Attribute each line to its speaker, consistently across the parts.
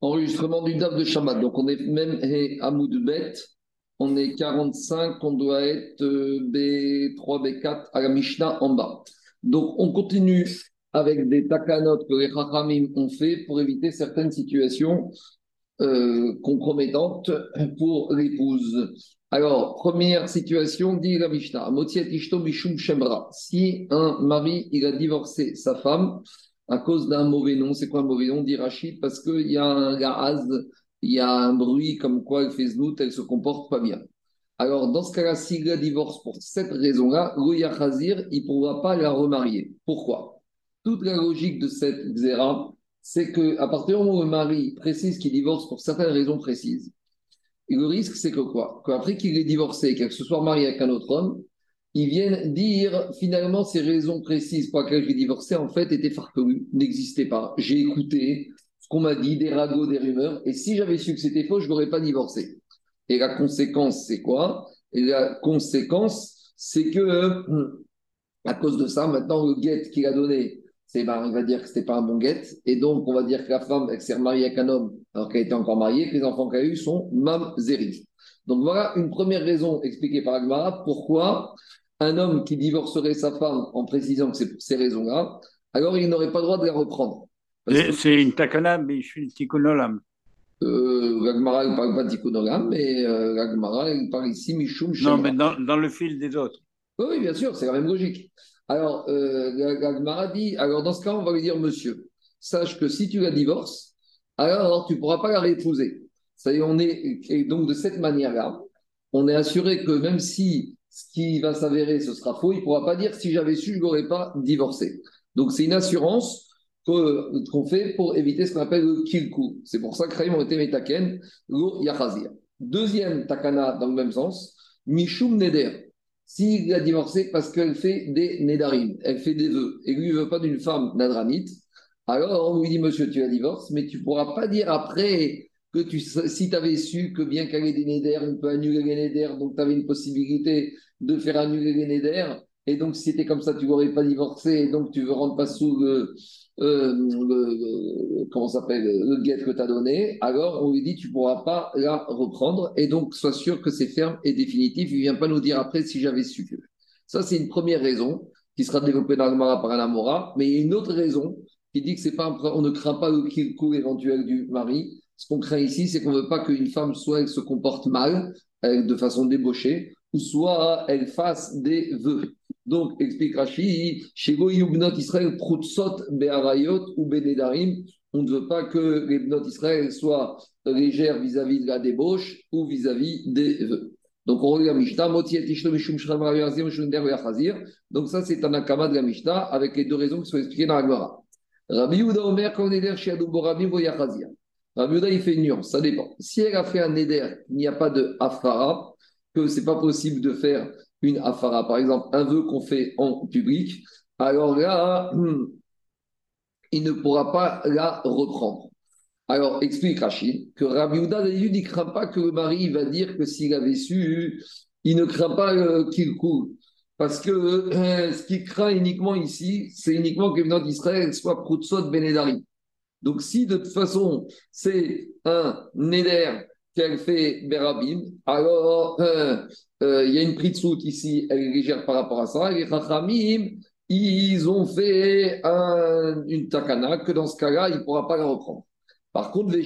Speaker 1: Enregistrement du DAF de Shabbat. Donc, on est même à Bet. On est 45, on doit être B3, B4 à la Mishnah en bas. Donc, on continue avec des takanot que les Chachamim ont fait pour éviter certaines situations euh, compromettantes pour l'épouse. Alors, première situation, dit la Mishnah, Shemra. Si un mari, il a divorcé sa femme, à cause d'un mauvais nom. C'est quoi un mauvais nom dit Rachid? Parce qu'il y a un gaz, il y a un bruit comme quoi elle fait elle se comporte pas bien. Alors, dans ce cas-là, s'il la divorce pour cette raison-là, Rouya Khazir, il ne pourra pas la remarier. Pourquoi? Toute la logique de cette xéra, c'est qu'à partir du moment où le mari précise qu'il divorce pour certaines raisons précises, le risque, c'est que quoi? Qu'après qu'il ait divorcé, qu'il se soit marié avec un autre homme, ils viennent dire finalement ces raisons précises pour lesquelles j'ai divorcé en fait étaient farfelues, n'existaient pas. J'ai écouté ce qu'on m'a dit, des ragots, des rumeurs, et si j'avais su que c'était faux, je n'aurais pas divorcé. Et la conséquence, c'est quoi? Et la conséquence, c'est que à cause de ça, maintenant le guet qu'il a donné, c'est ben, il va dire que c'était pas un bon guet, et donc on va dire que la femme elle s'est remariée avec un homme alors qu'elle était encore mariée, que les enfants qu'elle a eus sont mamzeris. Donc voilà une première raison expliquée par Agmara pourquoi un homme qui divorcerait sa femme en précisant que c'est pour ces raisons-là, alors il n'aurait pas le droit de la reprendre.
Speaker 2: C'est une takana, mais je suis le tikkunolam.
Speaker 1: Euh, L'Agmara ne parle pas de tikkunolam, mais euh, l'Agmara il parle ici Mishum
Speaker 2: Non, mais dans, dans, le fil des autres.
Speaker 1: Oui, bien sûr, c'est la même logique. Alors, euh, dit alors dans ce cas, on va lui dire monsieur, sache que si tu la divorces, alors tu ne pourras pas la réépouser. Ça y est, on est, et donc de cette manière-là, on est assuré que même si ce qui va s'avérer, ce sera faux. Il ne pourra pas dire si j'avais su, je n'aurais pas divorcé. Donc c'est une assurance qu'on fait pour éviter ce qu'on appelle le kilku. C'est pour ça que Kraïm ont été lo yachazir. Deuxième takana dans le même sens, mishum neder. S'il a divorcé parce qu'elle fait des nedarim, elle fait des vœux, et lui ne veut pas d'une femme nadranite, alors on lui dit, monsieur, tu as divorce, mais tu ne pourras pas dire après, que tu, si tu avais su que bien qu'elle ait des nédères, on peut annuler les donc tu avais une possibilité de faire annuler les nédères, et donc si c'était comme ça, tu n'aurais pas divorcé, et donc tu veux rendre pas sous le, euh, comment s'appelle, le guet que tu as donné, alors on lui dit tu ne pourras pas la reprendre, et donc sois sûr que c'est ferme et définitif, il ne vient pas nous dire après si j'avais su. Ça, c'est une première raison qui sera développée dans Mara par Anamora, mais il y a une autre raison qui dit que pas on ne craint pas le kill éventuel du mari, ce qu'on craint ici, c'est qu'on ne veut pas qu'une femme soit elle se comporte mal, de façon débauchée, ou soit elle fasse des vœux. Donc, explique Rashi, chez Israël, Prutsot, Be'arayot ou Benedarim, on ne veut pas que les Bnot Israël soient légères vis-à-vis de la débauche ou vis-à-vis des vœux. Donc, on regarde Mishnah, Donc, ça, c'est un akama de la Mishnah avec les deux raisons qui sont expliquées dans la Gemara. Rabbi Yehuda Omer, Shiadou Borabim, Voyachazir. Rabbi il fait une nuance, ça dépend. Si elle a fait un éder, il n'y a pas de afara, que ce n'est pas possible de faire une afara, par exemple, un vœu qu'on fait en public, alors là, hmm, il ne pourra pas la reprendre. Alors, explique Rachid que Rabbi Houda il ne craint pas que le mari va dire que s'il avait su, il ne craint pas euh, qu'il coule. Parce que euh, ce qu'il craint uniquement ici, c'est uniquement que venant d'Israël soit Proutsot Benedari. Donc, si de toute façon, c'est un Neder qu'elle fait Berabim, alors euh, euh, il y a une pritsout ici, elle est légère par rapport à ça. Les Chachamim, ils ont fait une takana que dans ce cas-là, il ne pourra pas la reprendre. Par contre, les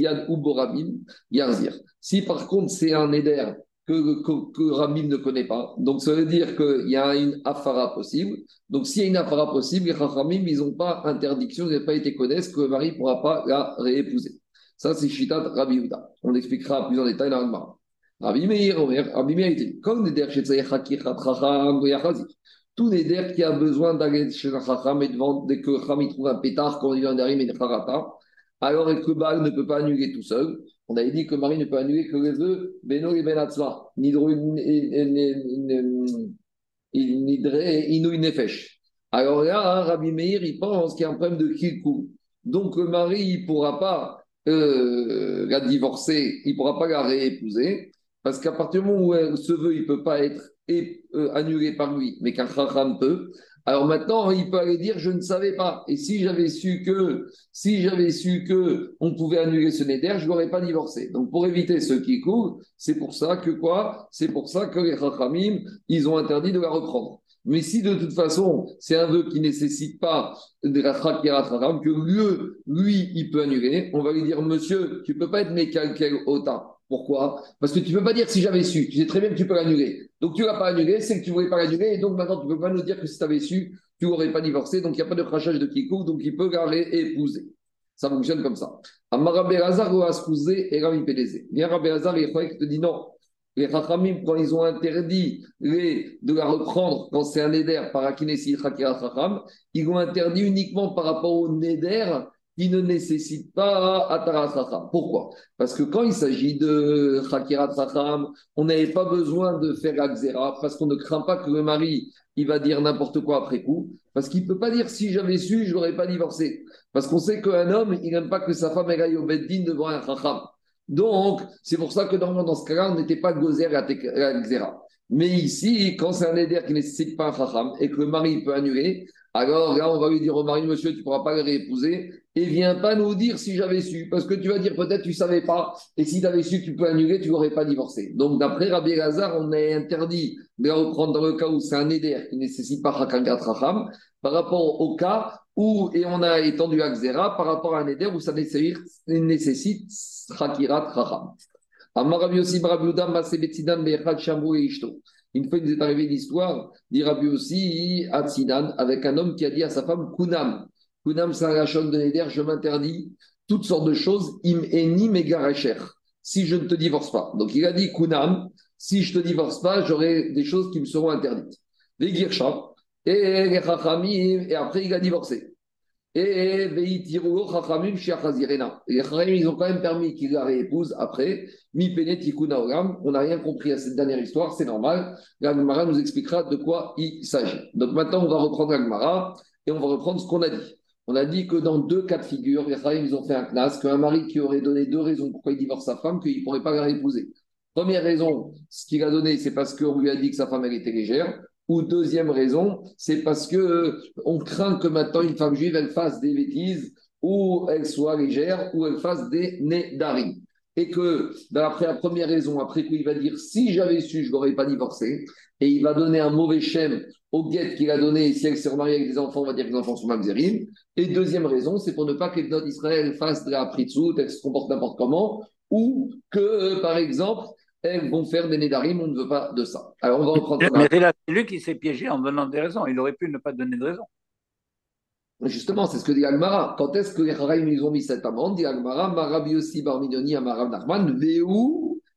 Speaker 1: Yad Uborabim, Yarzir. Si par contre c'est un Neder que, que, ne connaît pas. Donc, ça veut dire qu'il y a une afara possible. Donc, s'il y a une afara possible, les Ramim, ils n'ont pas interdiction, ils n'ont pas été connaissent que le mari ne pourra pas la réépouser. Ça, c'est Shitat Rabbi Yuda. On l'expliquera plus en détail dans le. Rabbi Meir, Rabbi Meir, il dit comme Neder tout Neder qui a besoin d'aller chez un Chacham et de dès que Chacham trouve un pétard, quand il vient derrière, mais Harata, alors que Baal ne peut pas annuler tout seul? On avait dit que Marie ne peut annuler que les vœux Beno et Benatzva, Nidre Inouï Nefesh. Alors là, Rabbi Meir, il pense qu'il y a un problème de Kilkou. Donc le mari, il ne pourra pas euh, la divorcer, il ne pourra pas la réépouser, parce qu'à partir du moment où ce vœu, il ne peut pas être euh, annulé par lui, mais qu'un Chacham peut, Alors maintenant, il peut aller dire je ne savais pas. Et si j'avais su que, si j'avais su que on pouvait annuler ce neder, je n'aurais pas divorcé. Donc pour éviter ce qui coule, c'est pour ça que quoi? C'est pour ça que les Chachamim, ils ont interdit de la reprendre. Mais si de toute façon, c'est un vœu qui nécessite pas de la que lui, lui, il peut annuler, on va lui dire, monsieur, tu peux pas être Mekalkel Ota. Pourquoi? Parce que tu ne peux pas dire si j'avais su. Tu sais très bien que tu peux l'annuler. Donc tu ne l'as pas annulé, c'est que tu ne voulais pas l'annuler. Et donc maintenant, tu ne peux pas nous dire que si tu avais su, tu n'aurais pas divorcé. Donc il n'y a pas de crachage de kikou, donc il peut la épouser. Ça fonctionne comme ça. Amara Hazar ou Askouzé et Rami Pédézé. Viens Rabbi Hazar et te dit non. Les Chachamim, quand ils ont interdit de la reprendre quand c'est un Neder par Akinesi Chacham, ils ont interdit uniquement par rapport au Neder qui ne nécessite pas Atarat Chacham. Pourquoi? Parce que quand il s'agit de Chakirat Chacham, on n'avait pas besoin de faire Akzera parce qu'on ne craint pas que le mari il va dire n'importe quoi après coup, parce qu'il ne peut pas dire si j'avais su, je n'aurais pas divorcé. Parce qu'on sait qu'un homme, il n'aime pas que sa femme aille au Beddin devant un Chacham. Donc, c'est pour ça que dans ce cas-là, on n'était pas gozer à Xera. Mais ici, quand c'est un éder qui ne nécessite pas un chacham et que le mari peut annuler, alors là, on va lui dire au mari, monsieur, tu ne pourras pas le réépouser et viens pas nous dire si j'avais su, parce que tu vas dire peut-être tu ne savais pas, et si tu avais su tu peux annuler, tu n'aurais pas divorcé. Donc, d'après Rabbi Lazare, on est interdit de la reprendre dans le cas où c'est un éder qui ne nécessite pas Chacham par rapport au cas où, et on a étendu à Xera par rapport à un éder où ça nécessite, Chakirat Chacham. Une fois, il est arrivé l'histoire, dit Rabbi aussi à avec un homme qui a dit à sa femme Kunam. Kunam, c'est un de Neder, je m'interdis toutes sortes de choses, im eni megaracher, si je ne te divorce pas. Donc il a dit Kunam, si je ne te divorce pas, j'aurai des choses qui me seront interdites. Les Girsha, et les et après il a divorcé. Et Chachamim, ils ont quand même permis qu'il la réépouse après. Mi On n'a rien compris à cette dernière histoire, c'est normal. L'Agmara nous expliquera de quoi il s'agit. Donc maintenant, on va reprendre l'Agmara et on va reprendre ce qu'on a dit. On a dit que dans deux cas de figure, les ils ont fait un knas, qu'un mari qui aurait donné deux raisons pourquoi il divorce sa femme, qu'il ne pourrait pas la réépouser. Première raison, ce qu'il a donné, c'est parce qu'on lui a dit que sa femme, elle était légère. Ou deuxième raison, c'est parce que euh, on craint que maintenant une femme juive, elle fasse des bêtises, ou elle soit légère, ou elle fasse des nédarim. Et que, d'après la première raison, après coup, il va dire si j'avais su, je n'aurais pas divorcé. Et il va donner un mauvais schéma au guet qu'il a donné. Si elle s'est remariée avec des enfants, on va dire que les enfants sont mamzerim. Et deuxième raison, c'est pour ne pas que les d'Israël fassent de la pritzout, elles se comportent n'importe comment, ou que, euh, par exemple, elles vont faire des Nédarim, on ne veut pas de ça. Alors, on va reprendre.
Speaker 2: Mais c'est là, lui qui s'est piégé en donnant des raisons. Il aurait pu ne pas donner de raison.
Speaker 1: Justement, c'est ce que dit Agmara. Quand est-ce que les Haraïm ils ont mis cette amende? Dit Agmara, Marabi aussi Barminoni, Amarav Nachman, Veu,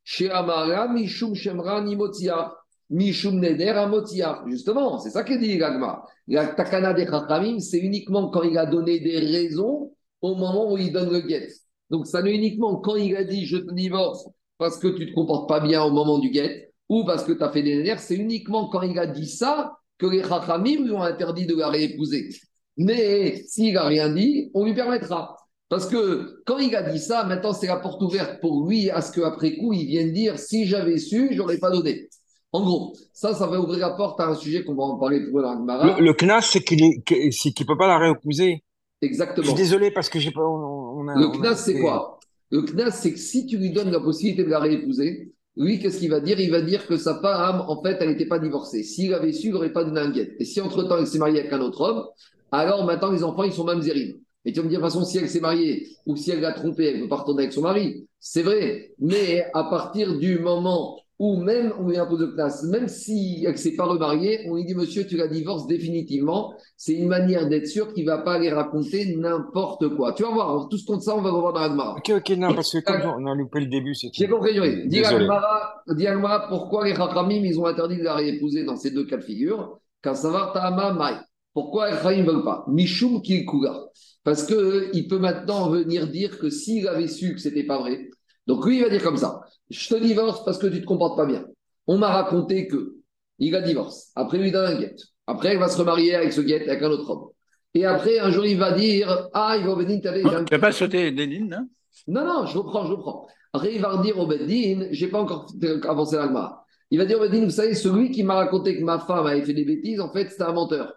Speaker 1: chez Amara, Mishum Shemra, Nimotia, Mishum Neder, Amotia. Justement, c'est ça que dit Agmara. La Takana des Haraïm, c'est uniquement quand il a donné des raisons au moment où il donne le guet. Donc, ça n'est uniquement quand il a dit je te divorce parce que tu ne te comportes pas bien au moment du guet ou parce que tu as fait des nerfs, c'est uniquement quand il a dit ça que les Chachamim lui ont interdit de la réépouser. Mais s'il n'a rien dit, on lui permettra. Parce que quand il a dit ça, maintenant c'est la porte ouverte pour lui à ce qu'après coup, il vienne dire si j'avais su, je n'aurais pas donné. En gros, ça, ça va ouvrir la porte à un sujet qu'on va en parler plus dans
Speaker 3: le, le CNAS, c'est qu'il ne peut pas la réépouser.
Speaker 1: Exactement.
Speaker 3: Je suis désolé parce que j'ai pas.
Speaker 1: le CNAS, c'est quoi? Le CNAS, c'est que si tu lui donnes la possibilité de la réépouser, lui, qu'est-ce qu'il va dire? Il va dire que sa femme, en fait, elle n'était pas divorcée. S'il avait su, il n'aurait pas donné un. Et si entre-temps, elle s'est mariée avec un autre homme, alors maintenant, les enfants, ils sont même zérimes. Et tu vas me dire, de toute façon, si elle s'est mariée ou si elle l'a trompé, elle peut pas retourner avec son mari. C'est vrai. Mais à partir du moment ou même on lui impose de place, même si elle ne s'est pas remariée, on lui dit Monsieur, tu la divorces définitivement. C'est une manière d'être sûr qu'il ne va pas aller raconter n'importe quoi. Tu vas voir, tout ce compte ça, on va voir dans Agmara.
Speaker 3: Ok, ok, non, parce que comme on a loupé le début, c'est
Speaker 1: J'ai compris, oui. Dis Agmara, pourquoi les Chachamim, ils ont interdit de la réépouser dans ces deux cas de figure Kasavar Ta'ama Mai. Pourquoi les Chachamim ne veulent pas? Mishum Kikuga. Parce qu'il peut maintenant venir dire que s'il avait su que ce n'était pas vrai, donc lui, il va dire comme ça Je te divorce parce que tu ne te comportes pas bien. On m'a raconté que il a divorce. Après, il lui donne un guet. Après, il va se remarier avec ce guet, avec un autre homme. Et après, un jour, il va dire Ah, il va venir. Tu
Speaker 2: n'as pas sauté Dédine, non
Speaker 1: Non, non, je reprends, je reprends. Après, il va dire au Bedin Je n'ai pas encore avancé l'alma. Il va dire au Bedin Vous savez, celui qui m'a raconté que ma femme avait fait des bêtises, en fait, c'était un menteur.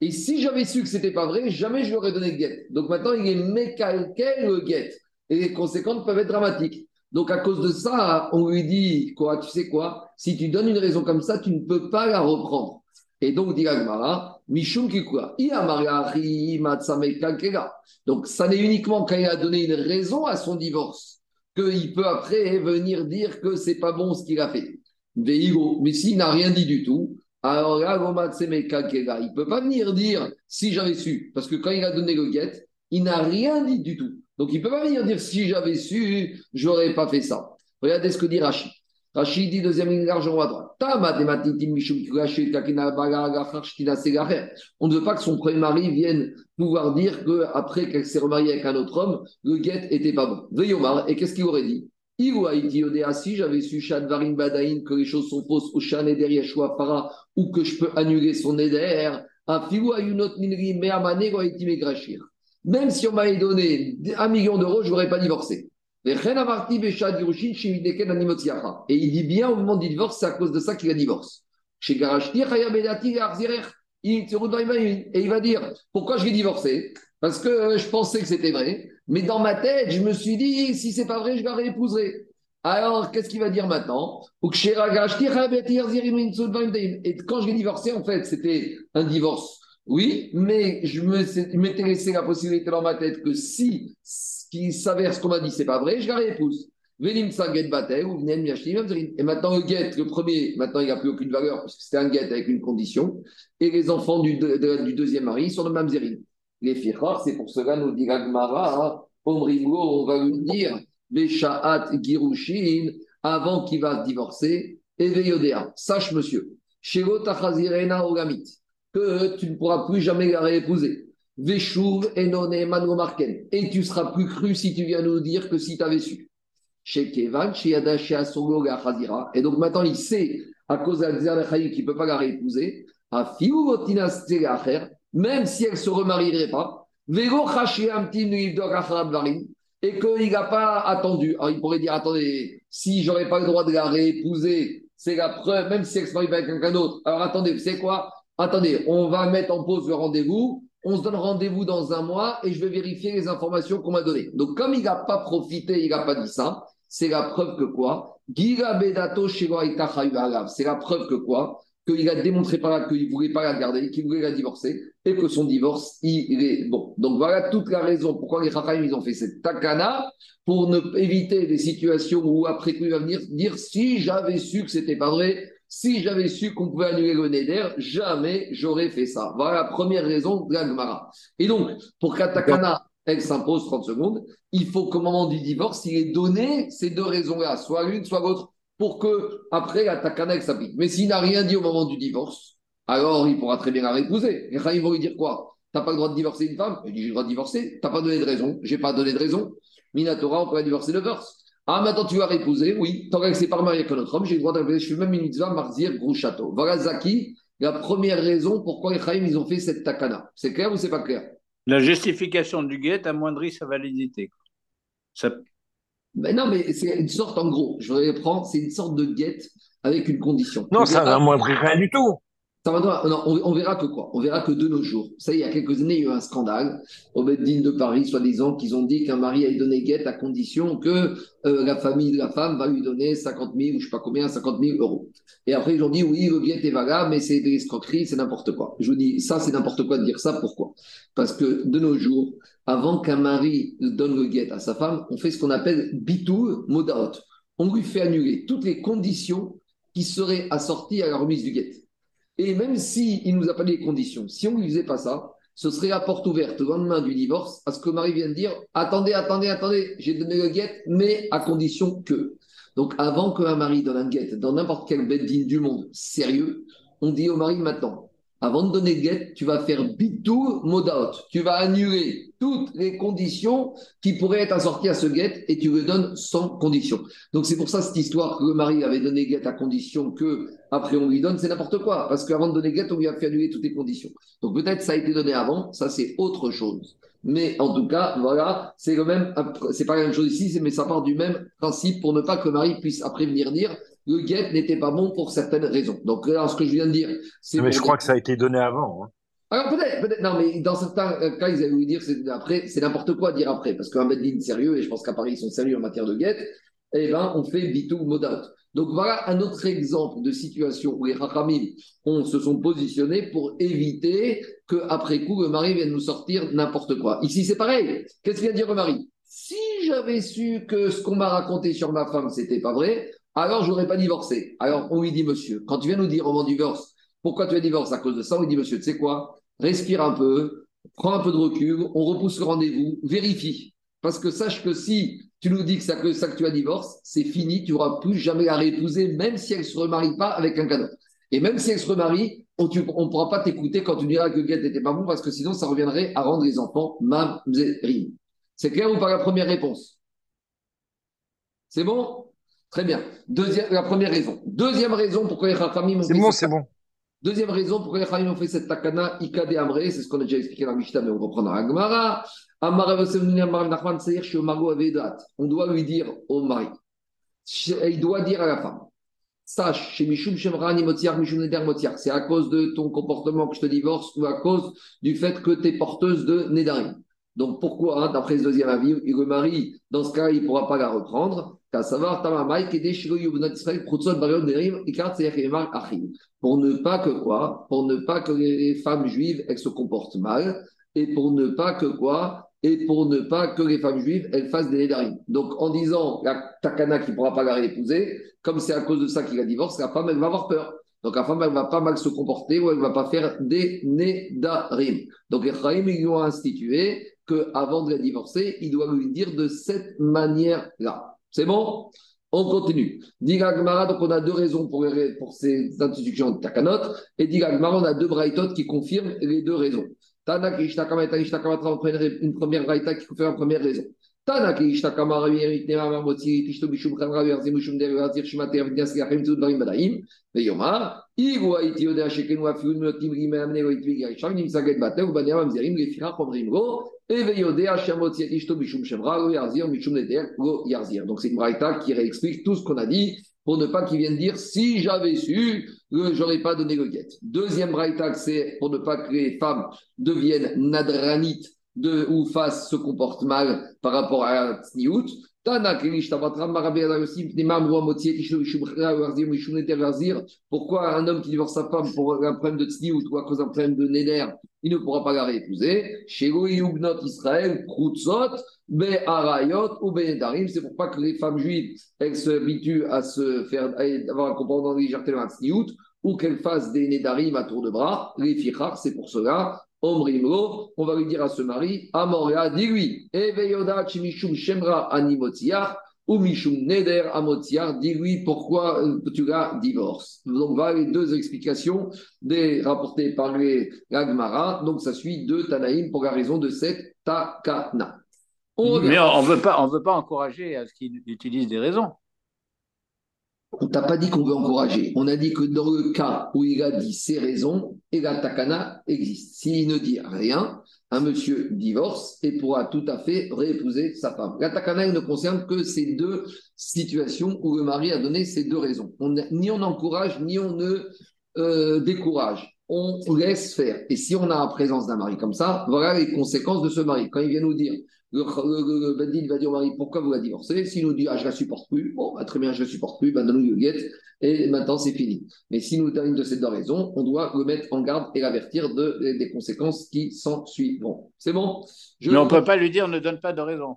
Speaker 1: Et si j'avais su que c'était pas vrai, jamais je lui aurais donné le guet. Donc maintenant, il est mécalqué le guet? Et les conséquences peuvent être dramatiques. Donc à cause de ça, on lui dit quoi Tu sais quoi Si tu donnes une raison comme ça, tu ne peux pas la reprendre. Et donc, dit Agmara, Kikura, Donc, ça n'est uniquement quand il a donné une raison à son divorce qu'il peut après venir dire que c'est pas bon ce qu'il a fait. Mais s'il n'a rien dit du tout, alors là, il peut pas venir dire si j'avais su. Parce que quand il a donné le guet, il n'a rien dit du tout. Donc, il ne peut pas venir dire si j'avais su, j'aurais pas fait ça. Regardez ce que dit Rachid. Rachid dit deuxième ligne largement à droite. On ne veut pas que son premier mari vienne pouvoir dire qu'après qu'elle s'est remariée avec un autre homme, le guet était pas bon. Veyomar, et qu'est-ce qu'il aurait dit? Si j'avais su Badaïn que les choses sont fausses, ou Para, ou que je peux annuler son éder, même si on m'avait donné un million d'euros, je n'aurais pas divorcé. Et il dit bien au moment du divorce, c'est à cause de ça qu'il a divorce. Et il va dire Pourquoi je l'ai divorcé Parce que je pensais que c'était vrai, mais dans ma tête, je me suis dit Si c'est pas vrai, je la réépouserai. Alors, qu'est-ce qu'il va dire maintenant? Et quand je l'ai divorcé, en fait, c'était un divorce. Oui, mais je m'étais laissé la possibilité dans ma tête que si qui s'avère ce qu'on m'a dit, c'est pas vrai, je la réépouse. Et maintenant, le guet, le premier, maintenant, il n'a plus aucune valeur, parce que c'était un guet avec une condition. Et les enfants du, du deuxième mari sont de mamzerine. Les fichar, c'est pour cela, nous dit Gagmara, on va lui dire, Beshaat Girushin, avant qu'il va divorcer, et Veyodea, sache monsieur, Shego Tachazirena Ogamit, que tu ne pourras plus jamais la réépouser. Veshuv enone marken. Et tu seras plus cru si tu viens nous dire que si tu avais su. Chez Kevan, chez Et donc maintenant, il sait, à cause de la qu'il ne peut pas la réépouser, à même si elle ne se remarierait pas, et qu'il n'a pas attendu. Alors il pourrait dire attendez, si j'aurais pas le droit de la réépouser, c'est la preuve, même si elle se marie avec quelqu'un d'autre. Alors attendez, c'est quoi? Attendez, on va mettre en pause le rendez-vous on se donne rendez-vous dans un mois et je vais vérifier les informations qu'on m'a données. Donc, comme il n'a pas profité, il n'a pas dit ça, c'est la preuve que quoi? C'est la preuve que quoi? Qu'il a démontré par là qu'il ne voulait pas la garder, qu'il voulait la divorcer et que son divorce, il est bon. Donc, voilà toute la raison pourquoi les Chachamim, ils ont fait cette takana pour ne, éviter des situations où après coup, il va venir dire si j'avais su que c'était pas vrai, si j'avais su qu'on pouvait annuler le Neder, jamais j'aurais fait ça. Voilà la première raison de Et donc, pour qu'Atakana, elle s'impose 30 secondes, il faut qu'au moment du divorce, il ait donné ces deux raisons-là, soit l'une, soit l'autre, pour que après elle s'applique. Mais s'il n'a rien dit au moment du divorce, alors il pourra très bien la réépouser. Et ils vont lui dire quoi? T'as pas le droit de divorcer une femme? Il dit J'ai le droit de divorcer. T'as pas donné de raison. J'ai pas donné de raison. Minatora, on pourrait divorcer le verse. Ah, maintenant tu vas épouser, oui, tant que c'est pas marié avec un autre homme, j'ai le droit d'appeler, je fais même une mitzvah, marzir, gros château. Voilà Zaki, la première raison pourquoi les Chaim, ils ont fait cette takana. C'est clair ou c'est pas clair?
Speaker 2: La justification du guet amoindrit sa validité.
Speaker 1: Ça... Mais non, mais c'est une sorte, en gros, je vais prendre, c'est une sorte de guet avec une condition.
Speaker 3: Non, ça n'amoindrit rien du tout
Speaker 1: on, verra que quoi On verra que de nos jours, ça, il y a quelques années, il y a eu un scandale au Beddin de Paris, soi-disant, qu'ils ont dit qu'un mari a donné guette à condition que euh, la famille de la femme va lui donner 50 000 ou je sais pas combien, 50 000 euros. Et après, ils ont dit oui, le guette est valable, mais c'est des escroqueries, c'est n'importe quoi. Je vous dis, ça, c'est n'importe quoi de dire ça. Pourquoi? Parce que de nos jours, avant qu'un mari donne le guette à sa femme, on fait ce qu'on appelle bitou modaot. On lui fait annuler toutes les conditions qui seraient assorties à la remise du guette. Et même s'il il nous a pas les conditions, si on ne lui faisait pas ça, ce serait la porte ouverte au lendemain du divorce à ce que Marie vient de dire Attendez, attendez, attendez, j'ai donné le guet, mais à condition que. Donc avant qu'un mari donne un guet dans n'importe quel bedding du monde sérieux, on dit au mari maintenant avant de donner guet, tu vas faire bitou modaot. Tu vas annuler toutes les conditions qui pourraient être assorties à ce guet et tu le donnes sans condition. Donc c'est pour ça cette histoire que le mari avait donné guet à condition que après on lui donne, c'est n'importe quoi. Parce qu'avant de donner guet, on lui a fait annuler toutes les conditions. Donc peut-être ça a été donné avant, ça c'est autre chose. Mais en tout cas, voilà, c'est le même, c'est pas la même chose ici, mais ça part du même principe pour ne pas que le mari puisse après venir dire le guet n'était pas bon pour certaines raisons. Donc ce que je viens de dire,
Speaker 3: c'est. Mais je crois que ça a été donné avant. Hein.
Speaker 1: Alors peut-être, peut-être, non, mais dans certains cas, ils avaient voulu dire c'est après, c'est n'importe quoi dire après, parce qu'un Beddin sérieux, et je pense qu'à Paris, ils sont sérieux en matière de guette, eh ben, on fait bitou modout. Donc voilà un autre exemple de situation où les Rachamim on se sont positionnés pour éviter qu'après coup, le mari vienne nous sortir n'importe quoi. Ici, c'est pareil. Qu'est-ce qu'il vient dire le mari? Si j'avais su que ce qu'on m'a raconté sur ma femme, c'était pas vrai, alors je n'aurais pas divorcé. Alors on lui dit, monsieur, quand tu viens nous dire au moment divorce, pourquoi tu as divorcé à cause de ça On lui dit, monsieur, tu sais quoi? Respire un peu, prends un peu de recul, on repousse le rendez-vous, vérifie. Parce que sache que si tu nous dis que ça que tu as divorce, c'est fini, tu n'auras plus jamais à réépouser, même si elle ne se remarie pas avec un cadeau. Et même si elle se remarie, on ne pourra pas t'écouter quand tu diras que Guette n'était pas bon, parce que sinon, ça reviendrait à rendre les enfants mamzerim. C'est clair ou pas la première réponse? C'est bon? Très bien. Deuxième, la première raison. Deuxième raison pourquoi les Rachamim
Speaker 3: C'est bon, c'est bon.
Speaker 1: Deuxième raison pourquoi les Rachamim ont fait cette takana, Ikade Amre, c'est ce qu'on a déjà expliqué dans la Mishnah, mais on reprendra la Gemara. On doit lui dire au mari, il doit dire à la femme, sache, chez Mishum Shemrani Motiar, Mishum Neder Motiar, c'est à cause de ton comportement que je te divorce ou à cause du fait que tu es porteuse de Nedarim. Donc pourquoi, d'après ce deuxième avis, le mari, dans ce cas, il ne pourra pas la reprendre pour ne pas que quoi? Pour ne pas que les femmes juives, elles se comportent mal, et pour ne pas que quoi? Et pour ne pas que les femmes juives, elles fassent des nédarim. Donc, en disant la takana qui ne pourra pas la réépouser, comme c'est à cause de ça qu'il a divorce, la femme, elle va avoir peur. Donc, la femme, elle va pas mal se comporter ou elle ne va pas faire des nédarim. Donc, les Chaim, ils lui ont institué qu'avant de la divorcer, il doit lui dire de cette manière-là. C'est bon? On continue. Diga donc on a deux raisons pour, ces institutions de Takanot, et Diga on a deux braïtot qui confirment les deux raisons. Tana qui une première raïta qui confirme la première raison. Donc c'est une raïta qui réexplique tout ce qu'on a dit pour ne pas qu'ils viennent dire si j'avais su, j'aurais pas donné le guet. Deuxième braïta, c'est pour ne pas que les femmes deviennent nadranites de, ou fassent, se comportent mal par rapport à la tsniout. Pourquoi un homme qui divorce sa femme pour un problème de tsniout ou à cause d'un problème de néder, il ne pourra pas la réépouser Israël, ou c'est pour pas que les femmes juives elles s'habituent à se faire à avoir un comportement de légèreté dans ou qu'elles fassent des Nedarim à tour de bras. Les fichar, c'est pour cela. On va lui dire à ce mari, Amoria, dis-lui, Eveyoda chimishum shemra animotiar, ou mishum neder amotiar, dis-lui pourquoi euh, tu la divorces. Donc voilà les deux explications des, rapportées par les Gagmara. Donc ça suit deux Tanaïm pour la raison de cette takana.
Speaker 2: Mais on ne veut, pas, on veut pas encourager à ce qu'il utilise des raisons.
Speaker 1: On t'a pas dit qu'on veut encourager. On a dit que dans le cas où il a dit ses raisons, et la takana existe. S'il ne dit rien, un monsieur divorce et pourra tout à fait réépouser sa femme. La takana ne concerne que ces deux situations où le mari a donné ces deux raisons. ni on encourage, ni on ne euh, décourage. On laisse faire. Et si on a la présence d'un mari comme ça, voilà les conséquences de ce mari. Quand il vient nous dire le, le, va dire au mari pourquoi vous la divorcez? S'il nous dit ah, je la supporte plus, bon, bah, très bien, je la supporte plus, bah, donne-nous le guette et maintenant c'est fini. Mais si nous terminons de ces deux raisons, on doit le mettre en garde et l'avertir de, des conséquences qui s'en suivront. C'est bon?
Speaker 2: Mais on ne peut pas lui dire ne donne pas de raison.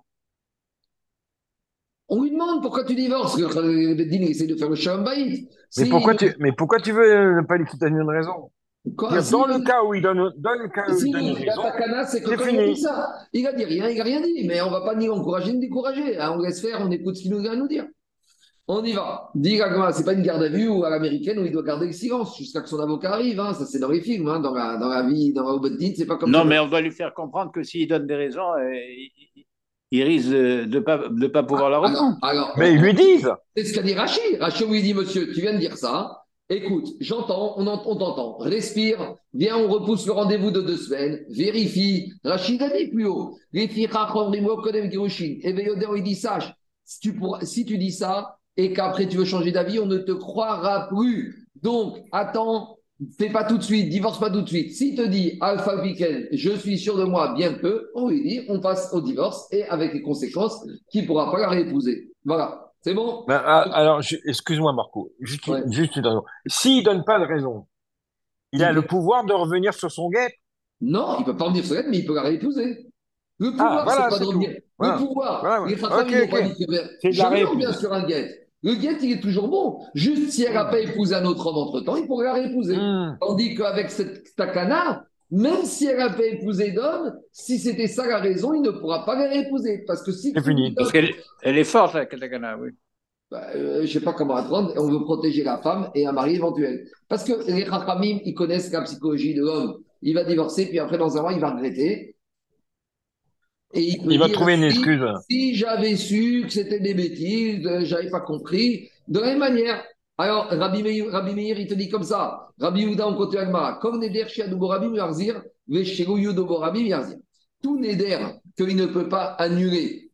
Speaker 1: On lui demande pourquoi tu divorces. Le Beddin essaie de faire le shambaït.
Speaker 3: Mais, pourquoi tu, mais pourquoi tu veux pas lui donner une raison? Dans le cas où il donne, dans le cas où il donne raison,
Speaker 1: c'est que il a dit ça, il a dit rien, il a rien dit, mais on va pas ni encourager ni décourager. Hein, on laisse faire, on écoute ce qu'il nous a à nous dire. On y va. Dit c'est pas une garde à vue ou à l'américaine où il doit garder le silence jusqu'à ce que son avocat arrive. Hein. Ça, c'est dans les films, hein. dans, la, dans la vie, dans la c'est pas comme
Speaker 2: Non, mais on va lui faire comprendre que s'il donne des raisons, euh, il, risque de ne pas, de pas pouvoir la reprendre.
Speaker 3: mais ils lui disent.
Speaker 1: C'est ce qu'a dit Rachid. Rachid lui dit, monsieur, tu viens de dire ça. Écoute, j'entends, on, t'entend. Respire, viens, on repousse le rendez-vous de deux semaines. Vérifie. Rachid a dit plus haut. Et il dit sache, si tu, si tu dis ça et qu'après tu veux changer d'avis, on ne te croira plus. Donc, attends fais pas tout de suite, divorce pas tout de suite. S'il te dit Alpha Weekend, je suis sûr de moi, bien que, on lui dit on passe au divorce et avec les conséquences qu'il ne pourra pas la réépouser. Voilà. C'est bon?
Speaker 3: Ben, ah, Alors, excuse-moi, Marco. Juste, juste une raison. S'il ne donne pas de raison, il a le pouvoir de revenir sur son guet?
Speaker 1: Non, il ne peut pas revenir sur son guet, mais il peut la réépouser. Le ah, pouvoir, c'est pas de revenir. Le pouvoir, voilà, les okay, okay. Jamais on vient sur un guet. Le guet, il est toujours bon. Juste si elle n'a pas épousé un autre homme entre-temps, il pourrait la réépouser. Hmm. Tandis qu'avec cette takana, même si elle n'a pas épousé d'homme, si c'était ça la raison, il ne pourra pas la réépouser. Parce que si.
Speaker 2: C'est fini. Parce qu'elle elle est forte, la takana, oui.
Speaker 1: Bah, euh, je ne sais pas comment apprendre. On veut protéger la femme et un mari éventuel. Parce que les Rachamim, ils connaissent la psychologie de l'homme. Il va divorcer, puis après, dans un mois, il va regretter.
Speaker 3: Et il, va trouver une excuse.
Speaker 1: Si, j'avais su que c'était des bêtises, euh, j'avais pas compris. De la même manière, alors Rabbi Meir, Rabbi Meir il te dit comme ça. Rabbi Yehuda en côté Agma, comme Neder Shiaduborabim Yarzir, Veshego Yudoborabim Yarzir. Tout Neder qu'il ne peut pas annuler,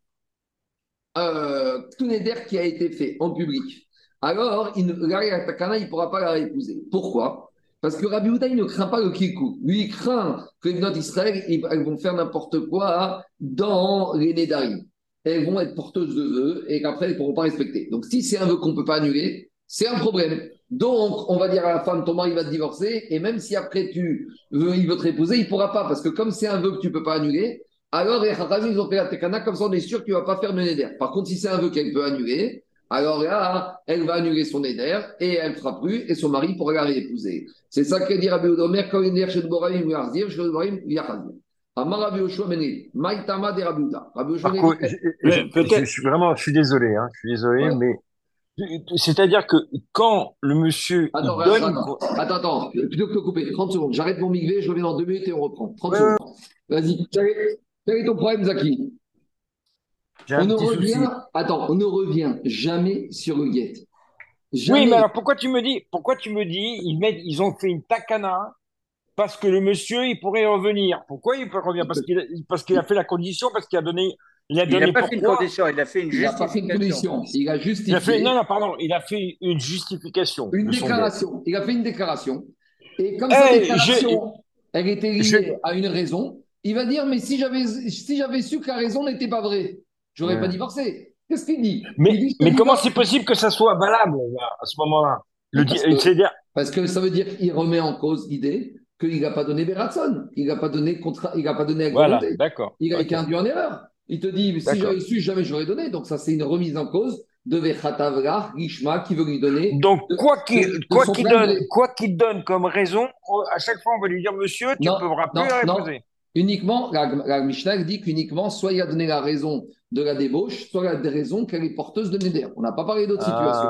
Speaker 1: euh, tout Neder qui a été fait en public, alors il ne, pourra pas la réépouser. Pourquoi? Parce que Rabbi Houda, il ne craint pas le kikou. Lui, il craint que les notes d'Israël, elles vont faire n'importe quoi dans les Nédarim. Elles vont être porteuses de vœux et qu'après, elles ne pourront pas respecter. Donc, si c'est un vœu qu'on ne peut pas annuler, c'est un problème. Donc, on va dire à la femme, ton mari va te divorcer, et même si après tu veux, il veut te épouser, il ne pourra pas, parce que comme c'est un vœu que tu ne peux pas annuler, alors les ils ont fait la tekana, comme ça on est sûr qu'il ne va pas faire le néder. Par contre, si c'est un vœu qu'elle peut annuler, alors là, elle va annuler son éder et elle ne fera plus et son mari pourra la réépouser. C'est ça que dit Rabbi Odomer quand il est chez Boraim ou Yarzir, chez Boraim Yarzir. Amar Rabbi Oshua Menil, Maïtama de Rabbi Ouda.
Speaker 3: Rabbi Oshua Je suis vraiment, je suis désolé, hein, je suis désolé, mais c'est-à-dire que quand le monsieur
Speaker 1: attends, donne... attends, attends, attends, plutôt que de couper, 30 secondes, j'arrête mon migvé, je reviens dans deux minutes et on reprend. 30 secondes. Vas-y, quel est ton problème, Zaki? On ne revient, attends, on ne revient jamais sur le guet.
Speaker 3: Oui, mais alors pourquoi tu me dis, pourquoi tu me dis, ils, mettent, ils ont fait une takana parce que le monsieur, il pourrait revenir? Pourquoi il peut revenir? Parce qu'il a, parce qu'il a fait la condition, parce qu'il a donné.
Speaker 2: Il a, donné pas fait une condition, il a fait une justification. Il a pas fait une condition,
Speaker 1: il a justifié.
Speaker 3: Il a fait, non, non, pardon, il a fait une justification.
Speaker 1: Une déclaration. Il a fait une déclaration. Et comme cette eh, déclaration, elle était liée à une raison, il va dire, mais si j'avais si j'avais su que la raison n'était pas vraie, j'aurais pas divorcé. Qu'est-ce qu'il dit?
Speaker 3: Mais, mais comment c'est possible que ça soit valable à ce moment-là?
Speaker 1: Parce, que, ça veut dire qu'il remet en cause l'idée qu'il n'a pas donné Beratson, il n'a pas donné contrat, il n'a pas donné
Speaker 3: voilà, d'accord.
Speaker 1: Il a été induit en erreur. Il te dit, si j'avais su, jamais j'aurais donné. Donc ça, c'est une remise en cause de Vechatavra, Gishma, qui veut lui donner.
Speaker 3: Donc, quoi qu'il quoi donne, quoi qu'il donne comme raison, à chaque fois, on va lui dire, monsieur, tu ne peux plus reposer.
Speaker 1: Uniquement, la, la Mishnah dit qu'uniquement, soit il a donné la raison de la débauche, soit la raison qu'elle est porteuse de Néder. On n'a pas parlé d'autres ah. situations.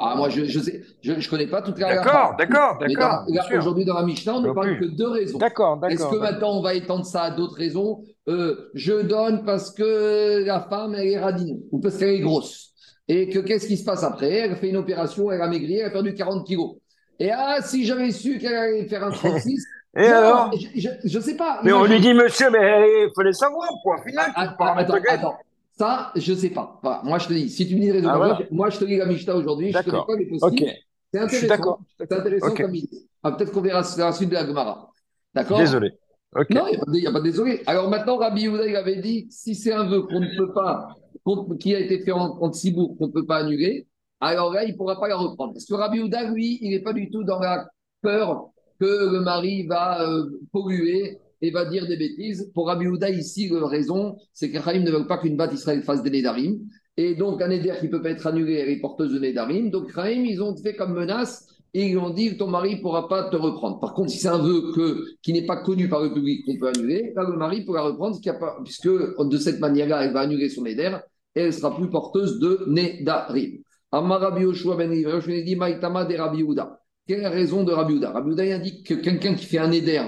Speaker 1: Ah, moi, je ne sais, je, je, connais pas toute la
Speaker 3: D'accord, d'accord, d'accord.
Speaker 1: Aujourd'hui, dans la Mishnah, on ne parle que de deux raisons.
Speaker 3: D'accord, d'accord.
Speaker 1: Est-ce que maintenant, on va étendre ça à d'autres raisons? Euh, Je donne parce que la femme, elle est radine, ou parce qu'elle est grosse. Et que qu'est-ce qui se passe après? Elle fait une opération, elle a maigri, elle a perdu 40 kilos. Et ah, si j'avais su qu'elle allait faire un 36,
Speaker 3: Et alors?
Speaker 1: Je ne sais pas.
Speaker 3: Mais on lui dit, monsieur, mais il fallait savoir, quoi. Final,
Speaker 1: ah, ah, attends, attends. Ça, je ne sais pas. moi, je te dis, si tu me dis raison, ah, moi, je te lis la Mishnah aujourd'hui, je te dis pas les possibles. C'est intéressant. C'est intéressant comme idée. Ah, Peut-être qu'on verra la suite de la Gemara. D'accord?
Speaker 3: Désolé.
Speaker 1: Non, il n'y a, pas de désolé. Alors maintenant, Rabbi Yehuda, il avait dit si c'est un vœu qu'on ne peut pas, qui a été fait en, en Tzibour, qu'on ne peut pas annuler, alors là, il ne pourra pas la reprendre. Parce que Rabbi Yehuda, lui, il n'est pas du tout dans la peur que le mari va euh, polluer et va dire des bêtises. Pour Rabbi Houda, ici, la raison, c'est que Chaim ne veut pas qu'une batte Israël fasse des Nédarim. Et donc, un Néder qui ne peut pas être annulé, elle est porteuse de Nédarim. Donc, Chaim, ils ont fait comme menace et ils ont dit ton mari ne pourra pas te reprendre. Par contre, si c'est un vœu que, qui n'est pas connu par le public qu'on peut annuler, là, le mari pourra reprendre, puisque de cette manière-là, elle va annuler son Néder et elle sera plus porteuse de Nédarim. Amma Rabbi Yoshua ben dit Maïtama de Rabbi quelle est la raison de Rabbi Houda? Rabbi Houda indique que quelqu'un qui fait un éder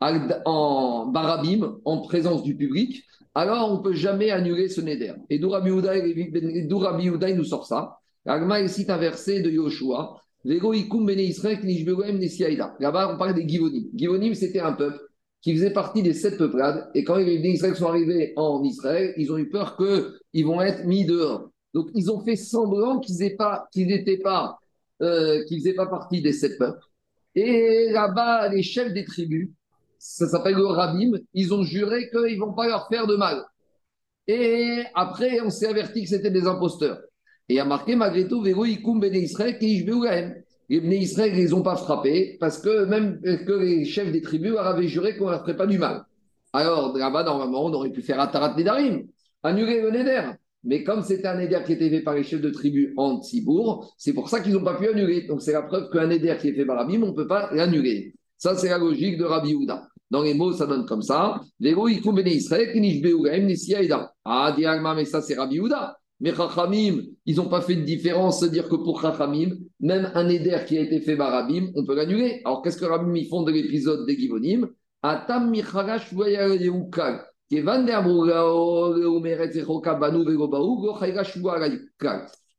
Speaker 1: en barabim, en présence du public, alors on ne peut jamais annuler ce neder. Et d'où Rabbi Houda, il nous sort ça. Agma cite un verset de Yoshua. Là-bas, on parle des Givonim. Givonim, c'était un peuple qui faisait partie des sept peuplades. Et quand les Israël sont arrivés en Israël, ils ont eu peur qu'ils vont être mis dehors. Donc, ils ont fait semblant qu'ils n'étaient pas, qu'ils pas euh, qui ne faisaient pas partie des sept peuples. Et là-bas, les chefs des tribus, ça s'appelle le Rabim, ils ont juré qu'ils ne vont pas leur faire de mal. Et après, on s'est averti que c'était des imposteurs. Et il y a marqué, malgré tout, Veroïkoum Bene Israël, Les Bene Israël, ils les ont pas frappés parce que même que les chefs des tribus avaient juré qu'on ne leur ferait pas du mal. Alors, là-bas, normalement, on aurait pu faire Atarat Nedarim, annuler le Neder. Mais comme c'était un Neder qui était fait par les chefs de tribus en Tzibourg, c'est pour ça qu'ils n'ont pas pu annuler. Donc, c'est la preuve qu'un Neder qui est fait par Rabim, on ne peut pas l'annuler. Ça, c'est la logique de Rabbi Houda. Dans les mots, ça donne comme ça. Ah, mais ça, c'est Rabbi Houda. Mais Chachamim, ils n'ont pas fait de différence, c'est-à-dire que pour Chachamim, même un éder qui a été fait par Rabim, on peut l'annuler. Alors, qu'est-ce que Rabim ils font de l'épisode des Givonim? Atam.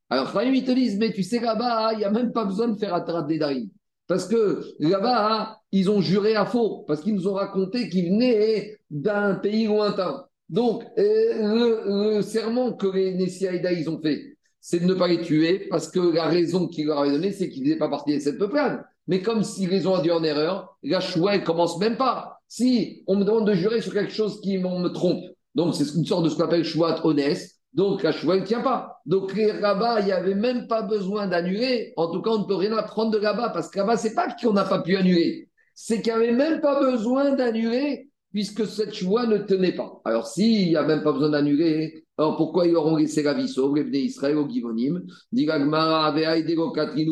Speaker 1: Alors, Chachamim, ils te disent, mais tu sais, là-bas, il n'y a même pas besoin de faire Atarat Darim. Parce que là-bas, ils ont juré à faux, parce qu'ils nous ont raconté qu'ils venaient d'un pays lointain. Donc, euh, le, serment que les Nessiaïda, ils ont fait, c'est de ne pas les tuer, parce que la raison qu'ils leur avaient donnée, c'est qu'ils ne faisaient pas partie de cette peuplade. Mais comme s'ils les ont induits en erreur, la choix, elle commence même pas. Si on me demande de jurer sur quelque chose qui me trompe, donc c'est une sorte de ce qu'on appelle chouat honnête, donc la choix ne tient pas. Donc les rabbins, il n'y avait même pas besoin d'annuler. En tout cas, on ne peut rien apprendre de là-bas, parce que là-bas, ce n'est pas qu'on n'a pas pu annuler, c'est qu'il n'y avait même pas besoin d'annuler, puisque cette choix ne tenait pas. Alors s'il n'y a même pas besoin d'annuler, alors pourquoi ils auront laissé la vie sauve, les Israël au Givonim?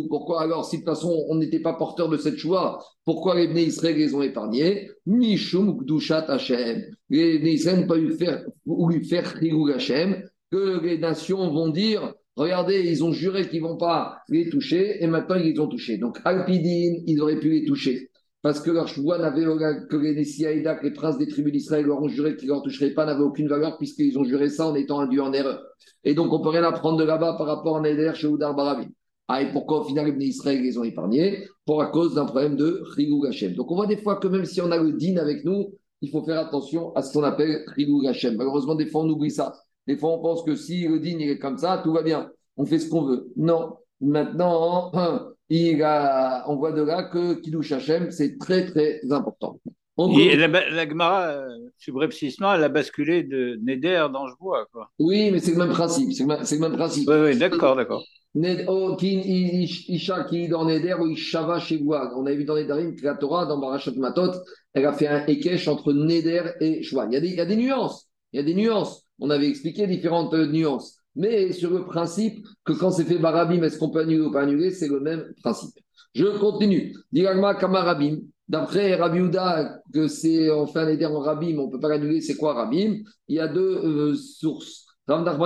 Speaker 1: Pourquoi alors, si de toute façon on n'était pas porteur de cette choix, pourquoi les Bnei Israël les ont épargnés? Mishum Gdushat Hashem. Les Bnei Israël n'ont pas eu faire, voulu faire que les nations vont dire regardez, ils ont juré qu'ils ne vont pas les toucher, et maintenant ils les ont touchés. Donc, Alpidine, ils auraient pu les toucher. Parce que leur n'avait que les Nessiaïda, les princes des tribus d'Israël leur ont juré qu'ils ne leur toucheraient pas, n'avaient aucune valeur, puisqu'ils ont juré ça en étant induits en erreur. Et donc, on ne peut rien apprendre de là-bas par rapport à Neder, chez Oudar Baravi. Ah, et pourquoi au final les Israël les ont épargnés? Pour à cause d'un problème de Rigou Hashem. Donc, on voit des fois que même si on a le din avec nous, il faut faire attention à ce qu'on appelle Rigou Hashem. Malheureusement, des fois, on oublie ça. Des fois, on pense que si le digne est comme ça, tout va bien. On fait ce qu'on veut. Non. Maintenant, il a, on voit de là que Kiddush Hashem, c'est très, très important.
Speaker 2: Et la, la Gemara, euh, subrepticement, elle a basculé de Neder dans Jebois. Quoi.
Speaker 1: Oui, mais c'est le même principe. C'est le, même principe.
Speaker 2: Oui, oui, d'accord, d'accord.
Speaker 1: Oh, Isha qui dans Neder ou Ishava chez Bois. On avait vu dans Nedarim que la Torah, dans Barachat Matot, elle a fait un Ekech entre Neder et Shua. Il y, a des, il y a des nuances. Il y a des nuances. On avait expliqué différentes nuances. Mais sur le principe que quand c'est fait barabim, est-ce qu'on peut annuler ou pas annuler, c'est le même principe. Je continue. Diragma kamarabim. D'après Rabbi que c'est un éder en rabim, on ne peut pas l'annuler, c'est quoi rabim? Il y a deux euh, sources. Dans la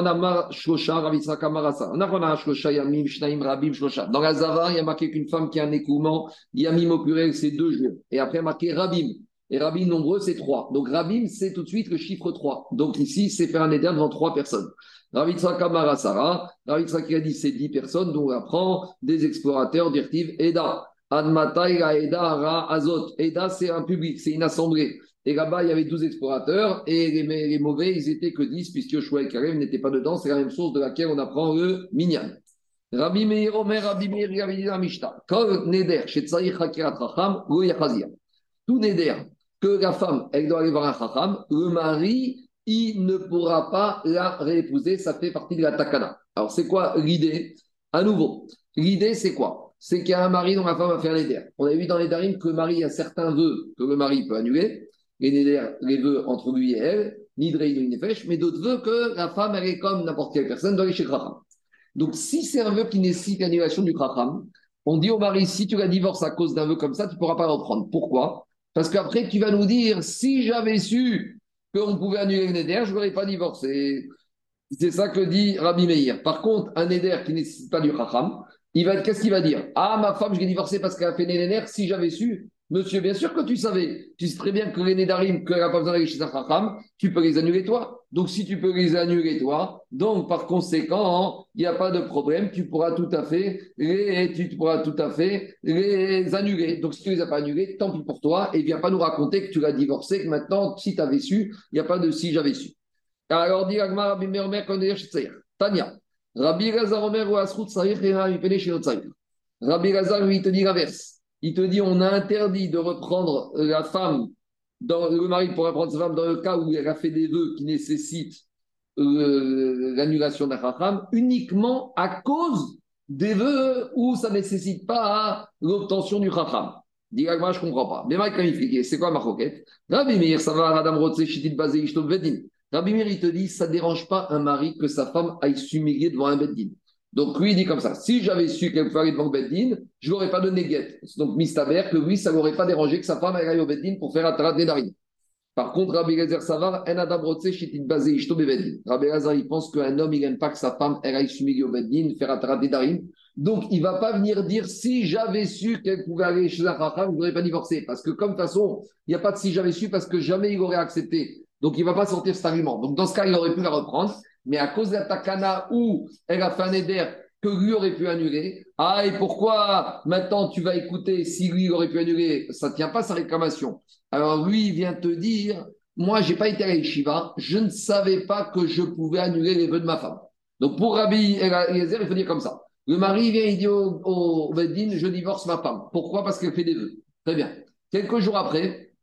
Speaker 1: Zara, il y a marqué qu'une femme qui a un écoulement, yamim au pluriel, c'est deux jours. Et après, marqué rabim. Et Rabim nombreux, c'est trois. Donc Rabim, c'est tout de suite le chiffre 3. Donc ici, c'est faire un éder devant trois personnes. Ravitra Kamara Sarah, Ravitra qui a dit c'est dix personnes, dont on apprend des explorateurs d'Irtiv Eda. Admatai Eda Ara Azot. Eda, c'est un public, c'est une assemblée. Et là-bas, il y avait 12 explorateurs, et les, mauvais, ils étaient que 10, puisque Yoshua et Karev n'étaient pas dedans. C'est la même source de laquelle on apprend le Minyan. Rabbi Meir Omer, Rabbi Meir, Rabbi Mishta. Kol Neder, Shetzaï Hakirat Racham, Yachazir. Tout Neder, que la femme, elle doit aller voir un Chacham, le mari, il ne pourra pas la réépouser, ça fait partie de la takana. Alors, c'est quoi l'idée? À nouveau, l'idée, c'est quoi? C'est qu'il y a un mari dont la femme va faire les On a vu dans les darim que le mari a certains vœux que le mari peut annuler, les les vœux entre lui et elle, ni de ni nefesh, mais d'autres vœux que la femme, elle est comme n'importe quelle personne, doit aller chez Kracham. Donc, si c'est un vœu qui nécessite l'annulation du Kracham, on dit au mari, si tu la divorces à cause d'un vœu comme ça, tu ne pourras pas reprendre. Pourquoi? Parce qu'après, tu vas nous dire, si j'avais su qu'on pouvait annuler le Neder, je ne n'aurais pas divorcé. C'est ça que dit Rabbi Meir. Par contre, un Neder qui ne nécessite pas du Chacham, va, qu'est-ce qu'il va dire? Ah, ma femme, je l'ai divorcée parce qu'elle a fait Neder, si j'avais su, Monsieur, bien sûr que tu savais. Tu sais très bien que les Nédarim, qu'elle n'a pas besoin d'aller chez Chacham, tu peux les annuler toi. Donc, si tu peux les annuler toi, donc par conséquent, il n'y a pas de problème. Tu pourras tout à fait les, tu pourras tout à fait les annuler. Donc, si tu ne les as pas annulés, tant pis pour toi. Et viens pas nous raconter que tu l'as divorcé, que maintenant, si tu avais su, il n'y a pas de si j'avais su. Alors, dit Agmar Rabbi Mermer, Tania. Rabbi Gazar Omer ou Asrut Sarich Rabbi Gazar lui te dit l'inverse. Il te dit on a interdit de reprendre la femme, dans, le mari pourrait reprendre sa femme dans le cas où elle a fait des vœux qui nécessitent euh, l'annulation d'un racham uniquement à cause des vœux où ça ne nécessite pas l'obtention du racham. Dis moi je ne comprends pas. Mais Mike expliqué, c'est quoi ma roquette Rabbi Meir, ça va, Adam Rotse, Chitit Bazé, Bedin. Rabbi il te dit, ça ne dérange pas un mari que sa femme aille s'humilier devant un Beddin. Donc lui, il dit comme ça si j'avais su qu'elle pouvait aller devant Beddin, je ne l'aurais pas donné guette. Donc Mistaber, que lui, ça ne l'aurait pas dérangé que sa femme aille au Beddin pour faire Atarat Nedarim. Par contre, Rabbi Lezer Savar, en Adam Rotse, Chitit Bazé, Ishto. Rabbi Lezer, il pense qu'un homme, il n'aime pas que sa femme aille s'humilier au Beddin, faire Atarat Nedarim. Donc, il ne va pas venir dire si j'avais su qu'elle pouvait aller chez un Raham, je n'aurais pas divorcé. Parce que, comme façon, il n'y a pas de si j'avais su parce que jamais il aurait accepté. Donc, il ne va pas sortir cet argument. Donc, dans ce cas, il aurait pu la reprendre. Mais à cause de la takana où elle a fait un éder que lui aurait pu annuler, ah, et pourquoi maintenant tu vas écouter si lui aurait pu annuler? Ça ne tient pas sa réclamation. Alors, lui, vient te dire moi, je n'ai pas été à l'Eshiva, je ne savais pas que je pouvais annuler les vœux de ma femme. Donc, pour Rabbi Eliezer, il faut dire comme ça. Le mari vient, il dit au, au je divorce ma femme. Pourquoi? Parce qu'elle fait des vœux. Très bien. Quelques jours après,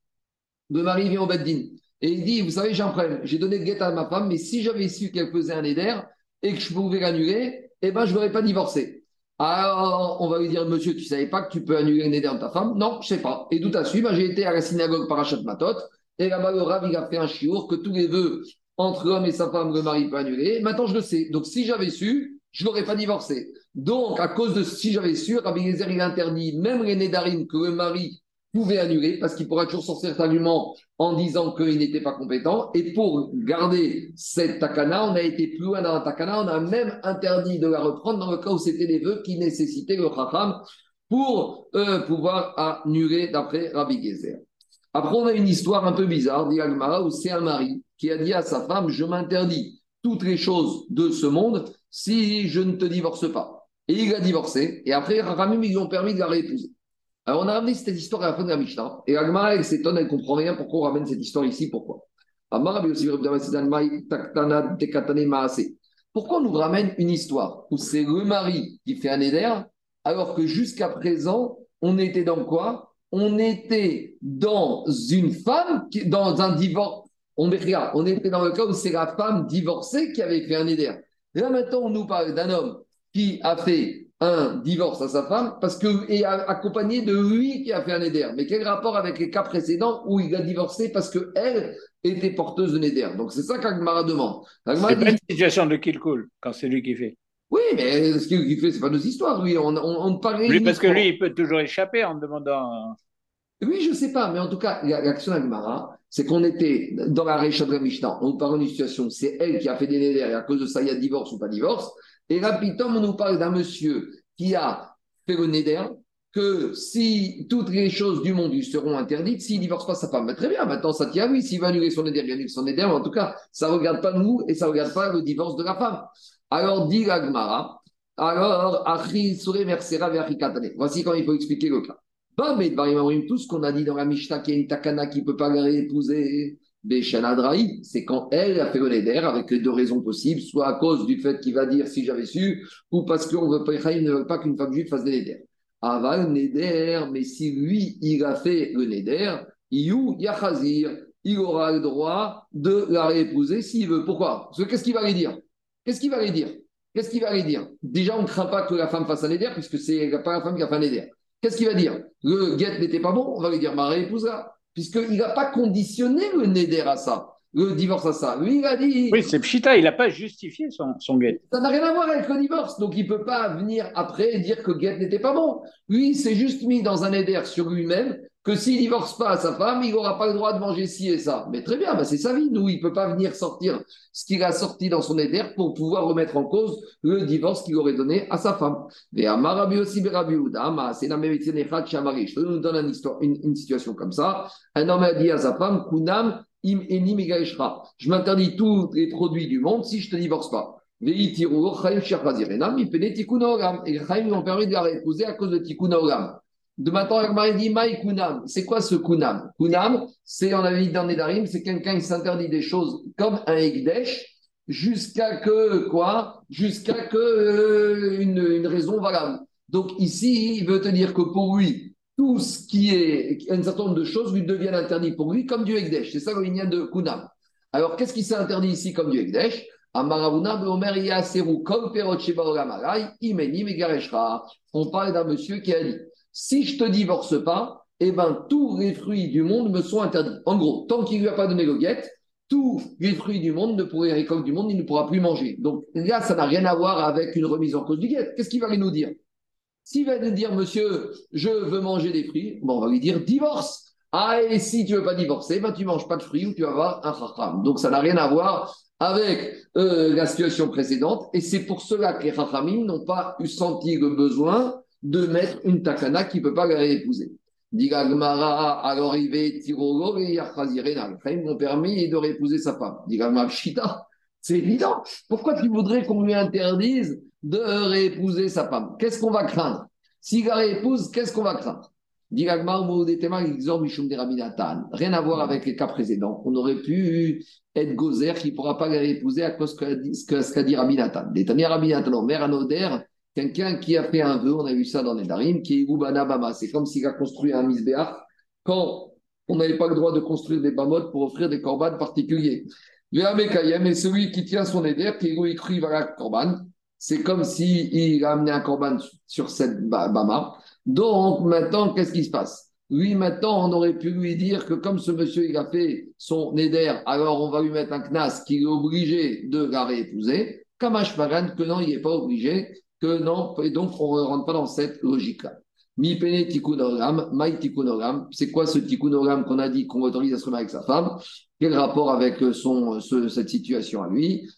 Speaker 1: le mari vient au Beddin et il dit, vous savez, j'ai un. J'ai donné guette à ma femme, mais si j'avais su qu'elle faisait un éder et que je pouvais l'annuler, eh ben, je n'aurais pas divorcé. Alors, on va lui dire, monsieur, tu ne savais pas que tu peux annuler un éder de ta femme? Non, je ne sais pas. Et tout à suite, ben, j'ai été à la synagogue Parachat Matot, et là-bas, le Rav, il a fait un chiour que tous les vœux entre l'homme et sa femme, le mari peut annuler. Maintenant, je le sais. Donc, si j'avais su, je n'aurais pas divorcé. Donc, à cause de si j'avais su, Rabbi Gezer, il interdit même les Nédarim que le mari pouvait annuler, parce qu'il pourra toujours sortir cet argument en disant qu'il n'était pas compétent. Et pour garder cette takana, on a été plus loin dans la takana, on a même interdit de la reprendre dans le cas où c'était des vœux qui nécessitaient le chacham pour euh, pouvoir annuler d'après Rabbi Gezer. Après, on a une histoire un peu bizarre, dit où c'est un mari qui a dit à sa femme, je m'interdis toutes les choses de ce monde si je ne te divorce pas. Et il a divorcé. Et après, Ramim, ils ont permis de la réépouser. Alors, on a ramené cette histoire à la fin de la Mishnah. Et Agmara, elle s'étonne, elle ne comprend rien pourquoi on ramène cette histoire ici? Pourquoi? Pourquoi on nous ramène une histoire où c'est le mari qui fait un éder, alors que jusqu'à présent, on était dans quoi? On était dans une femme, qui, dans un divorce. On, on était dans le cas où c'est la femme divorcée qui avait fait un éder. Là, maintenant, on nous parle d'un homme qui a fait un divorce à sa femme parce que et accompagné de lui qui a fait un éder. Mais quel rapport avec les cas précédents où il a divorcé parce que elle était porteuse de néder Donc c'est ça qu'Agmara demande.
Speaker 2: C'est pas une situation de kill cool quand c'est lui qui fait.
Speaker 1: Oui, mais ce qu'il fait, c'est pas nos histoires. Oui, on, on, parlait.
Speaker 2: Lui, parce que lui, il peut toujours échapper en demandant.
Speaker 1: Oui, je sais pas, mais en tout cas, l'action d'Agmara, c'est qu'on était dans la Récha de la Mishnah, on parle d'une situation, c'est elle qui a fait des néder et à cause de ça, il y a divorce ou pas divorce. Et là, on nous parle d'un monsieur qui a fait le néder, que si toutes les choses du monde lui seront interdites, s'il ne divorce pas sa femme, très bien, maintenant ça tient à lui. S'il va annuler son néder, il annule son néder, mais en tout cas, ça ne regarde pas nous et ça ne regarde pas le divorce de la femme. Alors, dit l'Agmara, alors, voici comment il faut expliquer le cas. Tout ce qu'on a dit dans la Mishnah, qui est une takana qui ne peut pas la réépouser, c'est quand elle a fait le neder avec les deux raisons possibles, soit à cause du fait qu'il va dire si j'avais su, ou parce qu'on ne veut pas qu'une femme juive fasse des neder. Aval neder, mais si lui, il a fait le neder, yachazir, il aura le droit de la réépouser s'il veut. Pourquoi? Parce que qu'est-ce qu'il va lui dire? Qu'est-ce qu'il va lui dire? Qu'est-ce qu'il va lui dire? Déjà, on ne craint pas que la femme fasse un neder, puisque c'est pas la femme qui a fait un neder. Qu'est-ce qu'il va dire? Le guet n'était pas bon, on va lui dire ma réépousera puisqu'il n'a pas conditionné le Neder à ça, le divorce à ça. Lui, il a dit.
Speaker 2: Oui, c'est Pshita, il n'a pas justifié son, son guet.
Speaker 1: Ça n'a rien à voir avec le divorce, donc il ne peut pas venir après et dire que guet n'était pas bon. Lui, il s'est juste mis dans un Neder sur lui-même que s'il divorce pas à sa femme, il n'aura pas le droit de manger ci et ça. Mais très bien, bah c'est sa vie. Nous, il ne peut pas venir sortir ce qu'il a sorti dans son éder pour pouvoir remettre en cause le divorce qu'il aurait donné à sa femme. Je nous donne une, histoire, une, situation comme ça. Un homme a dit à sa femme, Kunam, im Je m'interdis tous les produits du monde si je ne te divorce pas. Et Chaim m'ont permis de la réépouser à cause de Tikkun de maintenant, il dit Maï Kunam. C'est quoi ce Kunam? Kunam, c'est, on avait dit dans Nedarim, c'est quelqu'un qui s'interdit des choses comme un Ekdesh jusqu'à que, quoi? Jusqu'à que euh, une, raison valable. Donc ici, il veut te dire que pour lui, tout ce qui est un certain nombre de choses lui deviennent interdites pour lui comme du Ekdesh. C'est ça le lien de Kunam. Alors, qu'est-ce qui s'est interdit ici comme du Ekdesh on parle d'un monsieur qui a dit si je te divorce pas, eh ben, tous les fruits du monde me sont interdits. En gros, tant qu'il ne lui a pas donné le guette, tous les fruits du monde, ne pourraient récolter du monde, il ne pourra plus manger. Donc là, ça n'a rien à voir avec une remise en cause du guette. Qu'est-ce qu'il va nous dire? S'il va nous dire, monsieur, je veux manger des fruits, on va lui dire divorce. Ah, et si tu ne veux pas divorcer, ben, tu ne manges pas de fruits ou tu vas avoir un chacham. Donc ça n'a rien à voir avec euh, la situation précédente. Et c'est pour cela que les chachamim n'ont pas eu senti le besoin de mettre une takana qui ne peut pas la réépouser. Digagmara, alors il et Ils m'ont permis de réépouser sa femme. Digagmara, Shita, c'est évident. Pourquoi tu voudrais qu'on lui interdise de réépouser sa femme? Qu'est-ce qu'on va craindre? S'il la réépouse, qu'est-ce qu'on va craindre? Rien à voir avec les cas précédents. On aurait pu être gozer qui ne pourra pas la réépouser à cause de ce qu'a dit. Détania Rabbi Nathan, mère Anoder, quelqu'un qui a fait un vœu, on a vu ça dans les Darim, qui est Ubana Bama. C'est comme s'il a construit un misbéach quand on n'avait pas le droit de construire des bamotes pour offrir des corbanes particuliers. Le est celui qui tient son éder, qui est écrit la corban. C'est comme s'il a amené un corban sur cette bama. Donc maintenant, qu'est-ce qui se passe? Lui, maintenant, on aurait pu lui dire que comme ce monsieur, il a fait son éder, alors on va lui mettre un knas qui est obligé de la réépouser. Kamash que non, il n'est pas obligé, que non, et donc on ne rentre pas dans cette logique-là. Mi pene tikkunoram, mai tikkunoram. C'est quoi ce tikkunoram qu'on a dit qu'on autorise à se remettre avec sa femme Quel rapport avec son, cette situation à lui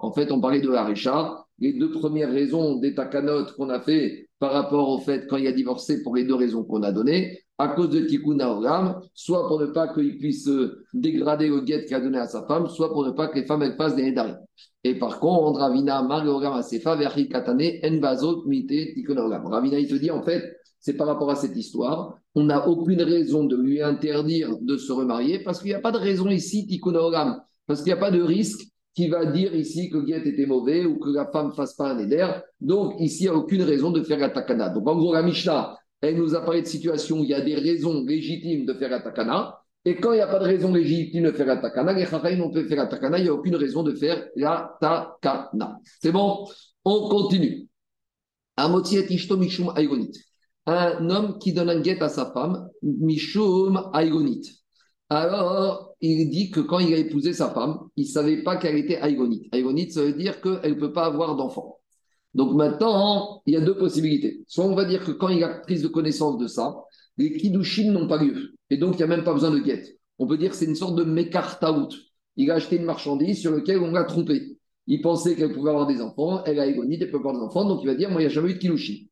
Speaker 1: En fait, on parlait de Harecha les deux premières raisons des takanotes qu'on a fait par rapport au fait quand il a divorcé pour les deux raisons qu'on a données, à cause de Tikkun Oram, soit pour ne pas qu'il puisse dégrader le guet qu'il a donné à sa femme, soit pour ne pas que les femmes fassent des nédarim. Et par contre, Ravina, Margoram, Asefa, Verhi Katane, Enbazot, Mite, Tikkun Oram. Ravina, il te dit en fait, c'est par rapport à cette histoire, on n'a aucune raison de lui interdire de se remarier parce qu'il n'y a pas de raison ici, Tikkun Oram, parce qu'il n'y a pas de risque qui va dire ici que le guet était mauvais ou que la femme fasse pas un éder. Donc ici, il n'y a aucune raison de faire la takana. Donc en gros, la Mishnah, elle nous a parlé de situation où il y a des raisons légitimes de faire la takana. Et quand il n'y a pas de raison légitime de faire la takana, les chachamim on peut faire la takana, il n'y a aucune raison de faire la takana. C'est bon? On continue. Un homme qui donne un guet à sa femme, mishum aigonit. Alors, il dit que quand il a épousé sa femme, il ne savait pas qu'elle était aïgonite. Aïgonite, ça veut dire qu'elle ne peut pas avoir d'enfant. Donc maintenant, il y a deux possibilités. Soit on va dire que quand il a pris de connaissance de ça, les kiddushin n'ont pas lieu. Et donc, il n'y a même pas besoin de guette. On peut dire que c'est une sorte de mekartaout. Il a acheté une marchandise sur laquelle on l'a trompé. Il pensait qu'elle pouvait avoir des enfants, elle a aïgonite, elle peut avoir des enfants, donc il va dire, moi, il n'y a jamais eu de kiddushin.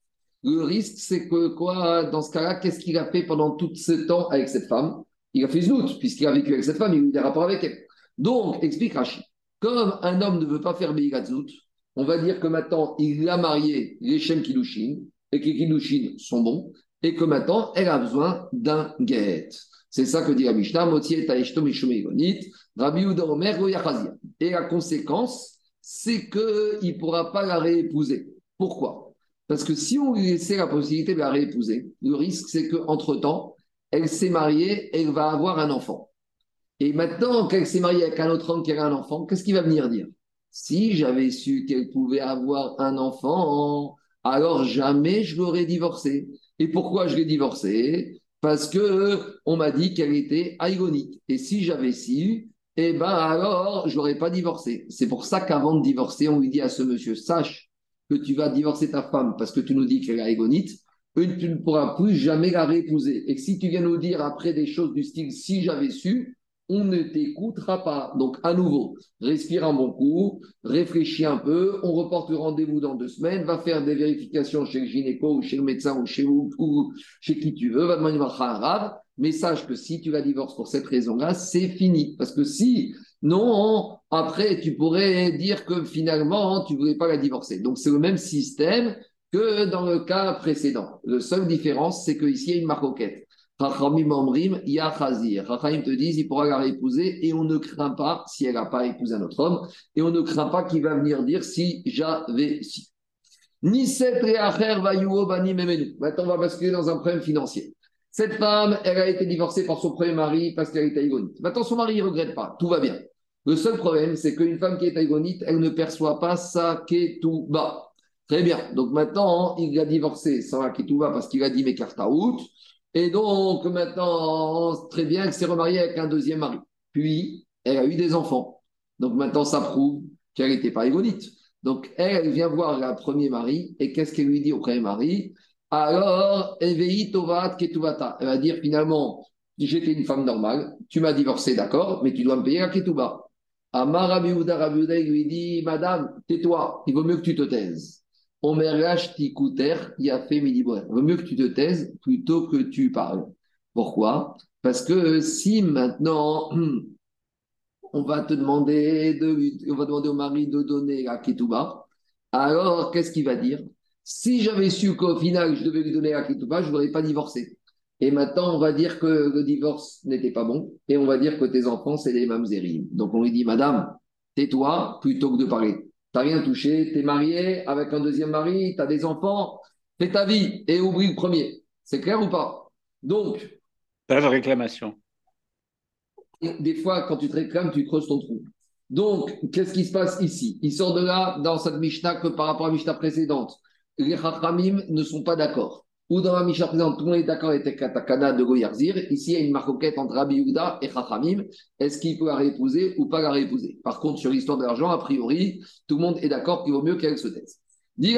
Speaker 1: Le risque, c'est que quoi, dans ce cas-là, qu'est-ce qu'il a fait pendant tout ce temps avec cette femme? Il a fait znout, puisqu'il a vécu avec cette femme, il a eu des rapports avec elle. Donc, explique Rachid, comme un homme ne veut pas faire Beigat Znout, on va dire que maintenant, il a marié les Shem Kilushin, et que les Kilushin sont bons, et que maintenant, elle a besoin d'un guet. C'est ça que dit la Mishnah, Et la conséquence, c'est qu'il ne pourra pas la réépouser. Pourquoi? Parce que si on lui laissait la possibilité de la réépouser, le risque, c'est qu'entre-temps, elle s'est mariée, elle va avoir un enfant. Et maintenant qu'elle s'est mariée avec un autre homme qui a un enfant, qu'est-ce qu'il va venir dire? Si j'avais su qu'elle pouvait avoir un enfant, alors jamais je l'aurais divorcée. Et pourquoi je l'ai divorcée? Parce que on m'a dit qu'elle était aïgonite. Et si j'avais su, eh ben alors je n'aurais pas divorcé. C'est pour ça qu'avant de divorcer, on lui dit à ce monsieur sache que tu vas divorcer ta femme parce que tu nous dis qu'elle est aïgonite tu ne pourras plus jamais la réépouser. Et si tu viens nous dire après des choses du style si j'avais su, on ne t'écoutera pas. Donc, à nouveau, respire un bon coup, réfléchis un peu, on reporte le rendez-vous dans deux semaines, va faire des vérifications chez le gynéco ou chez le médecin ou chez, chez qui tu veux, va demander un arabe, mais sache que si tu la divorces pour cette raison-là, c'est fini. Parce que si, non, après, tu pourrais dire que finalement, tu ne voulais pas la divorcer. Donc, c'est le même système que dans le cas précédent. La seule différence, c'est qu'ici, il y a une maroquette. Rachamim Omrim, Yachazir. Rachamim te disent, il pourra la réépouser et on ne craint pas, si elle n'a pas épousé un autre homme, et on ne craint pas qu'il va venir dire si j'avais si. Niset Reacher Vayuo Bani Memenu. Maintenant, on va basculer dans un problème financier. Cette femme, elle a été divorcée par son premier mari parce qu'elle était aïgonite. Maintenant, son mari ne regrette pas, tout va bien. Le seul problème, c'est qu'une femme qui est aïgonite, elle ne perçoit pas sa ketouba. Très bien. Donc maintenant, il a divorcé sans ketouba parce qu'il a dit mes cartes out. Et donc maintenant, très bien, elle s'est remariée avec un deuxième mari. Puis, elle a eu des enfants. Donc maintenant, ça prouve qu'elle n'était pas aïgonite. Donc elle, elle vient voir le premier mari. Et qu'est-ce qu'elle lui dit au premier mari? Alors, Evei Tovat Ketuvata. Elle va dire finalement, j'étais une femme normale, tu m'as divorcé, d'accord, mais tu dois me payer la Ketuba. Amar Rabiouda, Rabiouda lui dit, Madame, tais-toi, il vaut mieux que tu te taises. Omerach Tikuter, il a fait Il vaut mieux que tu te taises plutôt que tu parles. Pourquoi? Parce que si maintenant on va te demander de, on va demander au mari de donner la Ketuba, alors qu'est-ce qu'il va dire? Si j'avais su qu'au final, je devais lui donner la ketouba, je ne voudrais pas divorcer. Et maintenant, on va dire que le divorce n'était pas bon, et on va dire que tes enfants, c'est les mamzerim. Donc on lui dit, Madame, tais-toi plutôt que de parler. Tu n'as rien touché, tu es marié avec un deuxième mari, tu as des enfants, fais ta vie et oublie le premier. C'est clair ou pas? Donc.
Speaker 2: Pas de réclamation.
Speaker 1: Des fois, quand tu te réclames, tu creuses ton trou. Donc, qu'est-ce qui se passe ici? Il sort de là, dans cette Mishnah, que par rapport à la Mishnah précédente les Chachamim ne sont pas d'accord. Ou dans la Mishnah présente, tout le monde est d'accord avec Katakana de Goyarzir. Ici, il y a une maroquette entre Rabbi Yehuda et Chachamim. Est-ce qu'il peut la réépouser ou pas la réépouser? Par contre, sur l'histoire de l'argent, a priori, tout le monde est d'accord qu'il vaut mieux qu'elle se taise. Si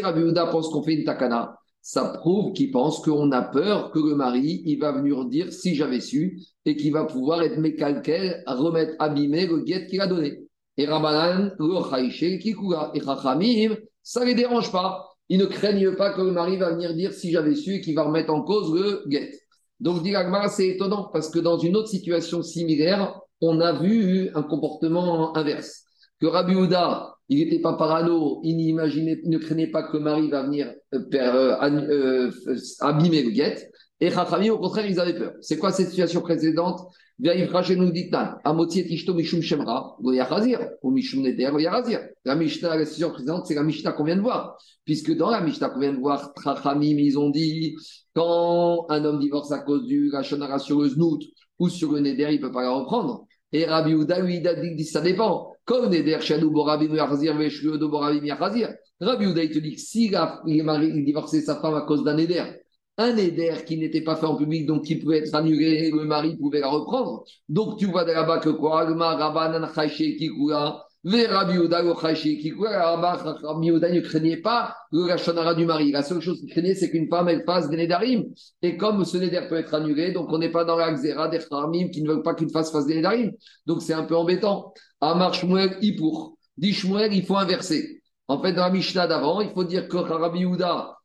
Speaker 1: Rabbi Yehuda pense qu'on fait une takana, ça prouve qu'il pense qu'on a peur que le mari, il va venir dire si j'avais su, et qu'il va pouvoir être mécalquel, remettre abîmer le guet qu'il a donné. Et Rabbanan, et Chachamim, ça ne les dérange pas. Ils ne craignent pas que le mari va venir dire si j'avais su qu'il va remettre en cause le guet. Donc, dit c'est étonnant parce que dans une autre situation similaire, on a vu un comportement inverse. Que Rabbi Houda, il n'était pas parano, il n'imaginait, ne craignait pas que le mari va venir euh, euh, euh, abîmer le guet. Et Chachamim, au contraire, ils avaient peur. C'est quoi cette situation précédente? La Mishnah, la décision précédente, c'est la Mishnah qu'on vient de voir. Puisque dans la Mishnah qu'on vient de voir, Trachamim, ils ont dit, quand un homme divorce à cause du Rachonara sur le Znout ou sur le Neder, il ne peut pas la reprendre. Et Rabbi Ouda, lui, il dit, ça dépend. Comme Neder, Shadou, Borabim, Yachazir, Veshluodo, Borabim, Yachazir. Rabbi Ouda, il te dit que s'il a, il divorcé sa femme à cause d'un Neder, un éder qui n'était pas fait en public, donc qui pouvait être annulé, le mari pouvait la reprendre. Donc tu vois de là-bas que quoi? Rabbi ne craignait pas le Rachonara du mari. La seule chose qu'il craignait, c'est qu'une femme, elle fasse des Nédarim. Et comme ce Néder peut être annulé, donc on n'est pas dans la Xéra des Khamim qui ne veulent pas qu'une femme fasse des Nédarim. Donc c'est un peu embêtant. Amar Shmuel, pour. Dit Shmuel, il faut inverser. En fait, dans la Mishnah d'avant, il faut dire que Rabbi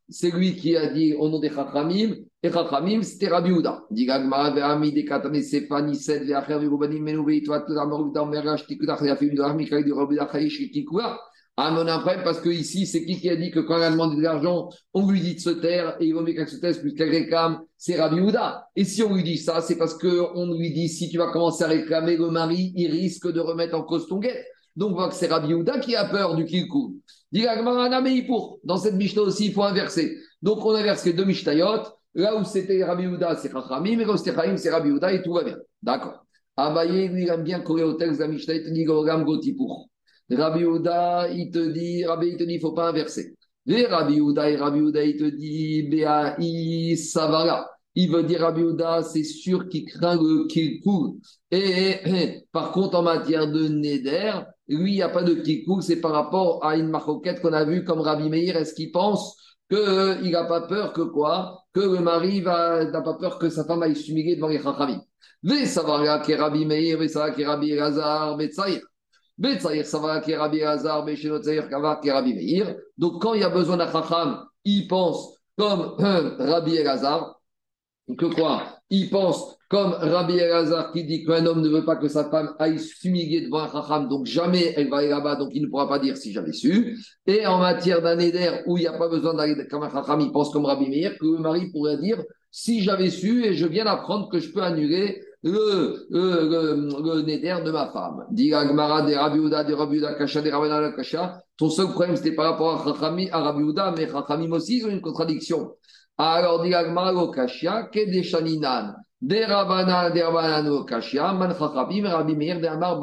Speaker 1: c'est lui qui a dit au nom des Chachamim, et Chachamim, c'était Rabbi Houda. Dit Sefani, Sed, Kikua. Ah, mais on parce que ici, c'est qui qui a dit que quand elle a demandé de l'argent, on lui dit de se taire et il vaut mieux qu'elle se taise plus qu'elle réclame, c'est Rabbi Houda. Et si on lui dit ça, c'est parce qu'on lui dit si tu vas commencer à réclamer le mari, il risque de remettre en cause ton guet. Donc, on voit que c'est Rabbi Houda qui a peur du Kilkou. Dans cette Mishnah aussi, il faut inverser. Donc, on inverse les deux Mishnayot. Là où c'était Rabbi Houda, c'est Chachamim. Mais là où c'était Chachamim, c'est Rabbi Houda et tout va bien. D'accord. Abaye, lui, il aime bien courir au texte de la Mishnah. Il te dit Gogam pour. Rabbi Houda, il te dit, Rabbi, il te dit, il ne faut pas inverser. Les Rabbi Houda et Rabbi Houda, il te dit, Béaï, Savara. Il veut dire Rabbi Houda, c'est sûr qu'il craint qu'il coule. Et, et, par contre, en matière de Neder, lui, il n'y a pas de kikouk, c'est par rapport à une maroquette qu'on a vue comme Rabbi Meir. Est-ce qu'il pense qu'il euh, n'a pas peur que quoi? Que le mari n'a pas peur que sa femme aille s'humilier devant les chachamim. Meir, ve savara ke Rabbi Elazar, betzaïr. Betzaïr savara ke Rabbi Rabbi Meir. Donc quand il y a besoin d'un chacham, il pense comme euh, Rabbi Elazar, que quoi Il pense comme Rabbi Elazar qui dit qu'un homme ne veut pas que sa femme aille s'humilier devant un chacham, donc jamais elle va aller là-bas, donc il ne pourra pas dire si j'avais su. Et en matière d'un éder où il n'y a pas besoin d'aller comme un chacham, il pense comme Rabbi Meir, que le mari pourrait dire si j'avais su et je viens d'apprendre que je peux annuler le, le, néder de ma femme. Dit de de Rabiouda Kasha, de Rabana Kasha. Ton seul problème, c'était par rapport à Rabiouda, mais Chachamim aussi, ils ont une contradiction. Alors, dit lo Kasha, que des Shaninan. De Rabana, de Rabana lo Kasha, man Rabbi Meir, de Amar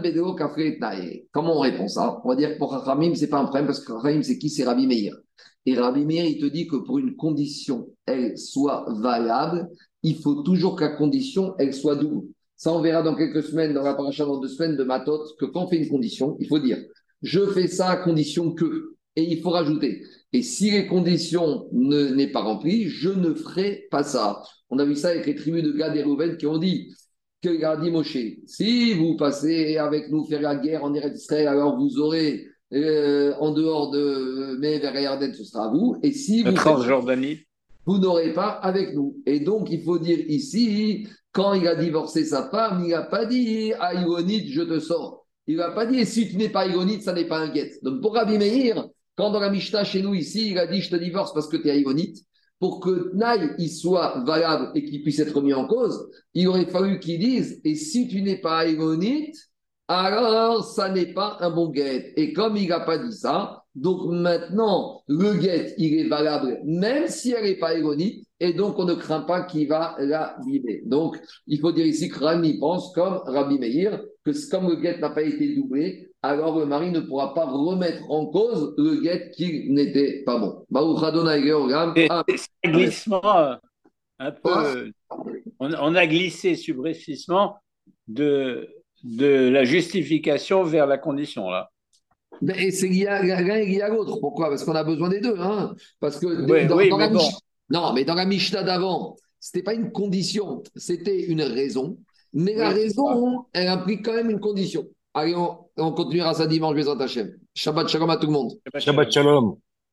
Speaker 1: Bedeo. Comment on répond ça? On va dire que pour Chachamim, c'est pas un problème parce que Chachamim, c'est qui? C'est Rabbi Meir. Et Rabbi Meir, il te dit que pour une condition, elle soit valable, il faut toujours que la condition, elle soit double. Ça, on verra dans quelques semaines, dans la paracha dans deux semaines de Matot, que quand on fait une condition, il faut dire je fais ça à condition que. Et il faut rajouter. Et si les conditions ne n'est pas remplies, je ne ferai pas ça. On a vu ça avec les tribus de Gad et Rouven qui ont dit que a dit Moshe, si vous passez avec nous faire la guerre en Israël, alors vous aurez euh, en dehors de mais vers Yarden, ce sera à vous. Et si vous, vous n'aurez pas avec nous. Et donc, il faut dire ici, quand il a divorcé sa femme, il n'a pas dit à je te sors. Il n'a pas dit si tu n'es pas Igonite, ça n'est pas un guet. Donc, pour Rabbi Meir, quand dans la Mishnah chez nous ici, il a dit je te divorce parce que tu es Igonite, pour que Tnaï il soit valable et qu'il puisse être mis en cause, il aurait fallu qu'il dise et si tu n'es pas Igonite, alors ça n'est pas un bon guet. Et comme il n'a pas dit ça, donc maintenant, le guet, il est valable même si elle n'est pas égonite, et donc on ne craint pas qu'il va la vider. Donc il faut dire ici que Rami pense comme Rabbi Meir, que comme le guet n'a pas été doublé, alors le mari ne pourra pas remettre en cause le guet qui n'était pas bon.
Speaker 2: C'est un glissement euh, un peu. On, a glissé subrepticement de de la justification vers la condition, là.
Speaker 1: Mais c'est l'un et à l'autre. Pourquoi? Parce qu'on a besoin des deux. Hein Parce que dans, la non, mais dans la Mishnah d'avant, c'était pas une condition, c'était une raison. Mais la raison, elle implique quand même une condition. Allez, on, on continuera ça dimanche, Bézant Hachem. Shabbat shalom à tout le monde.
Speaker 3: Shabbat shalom.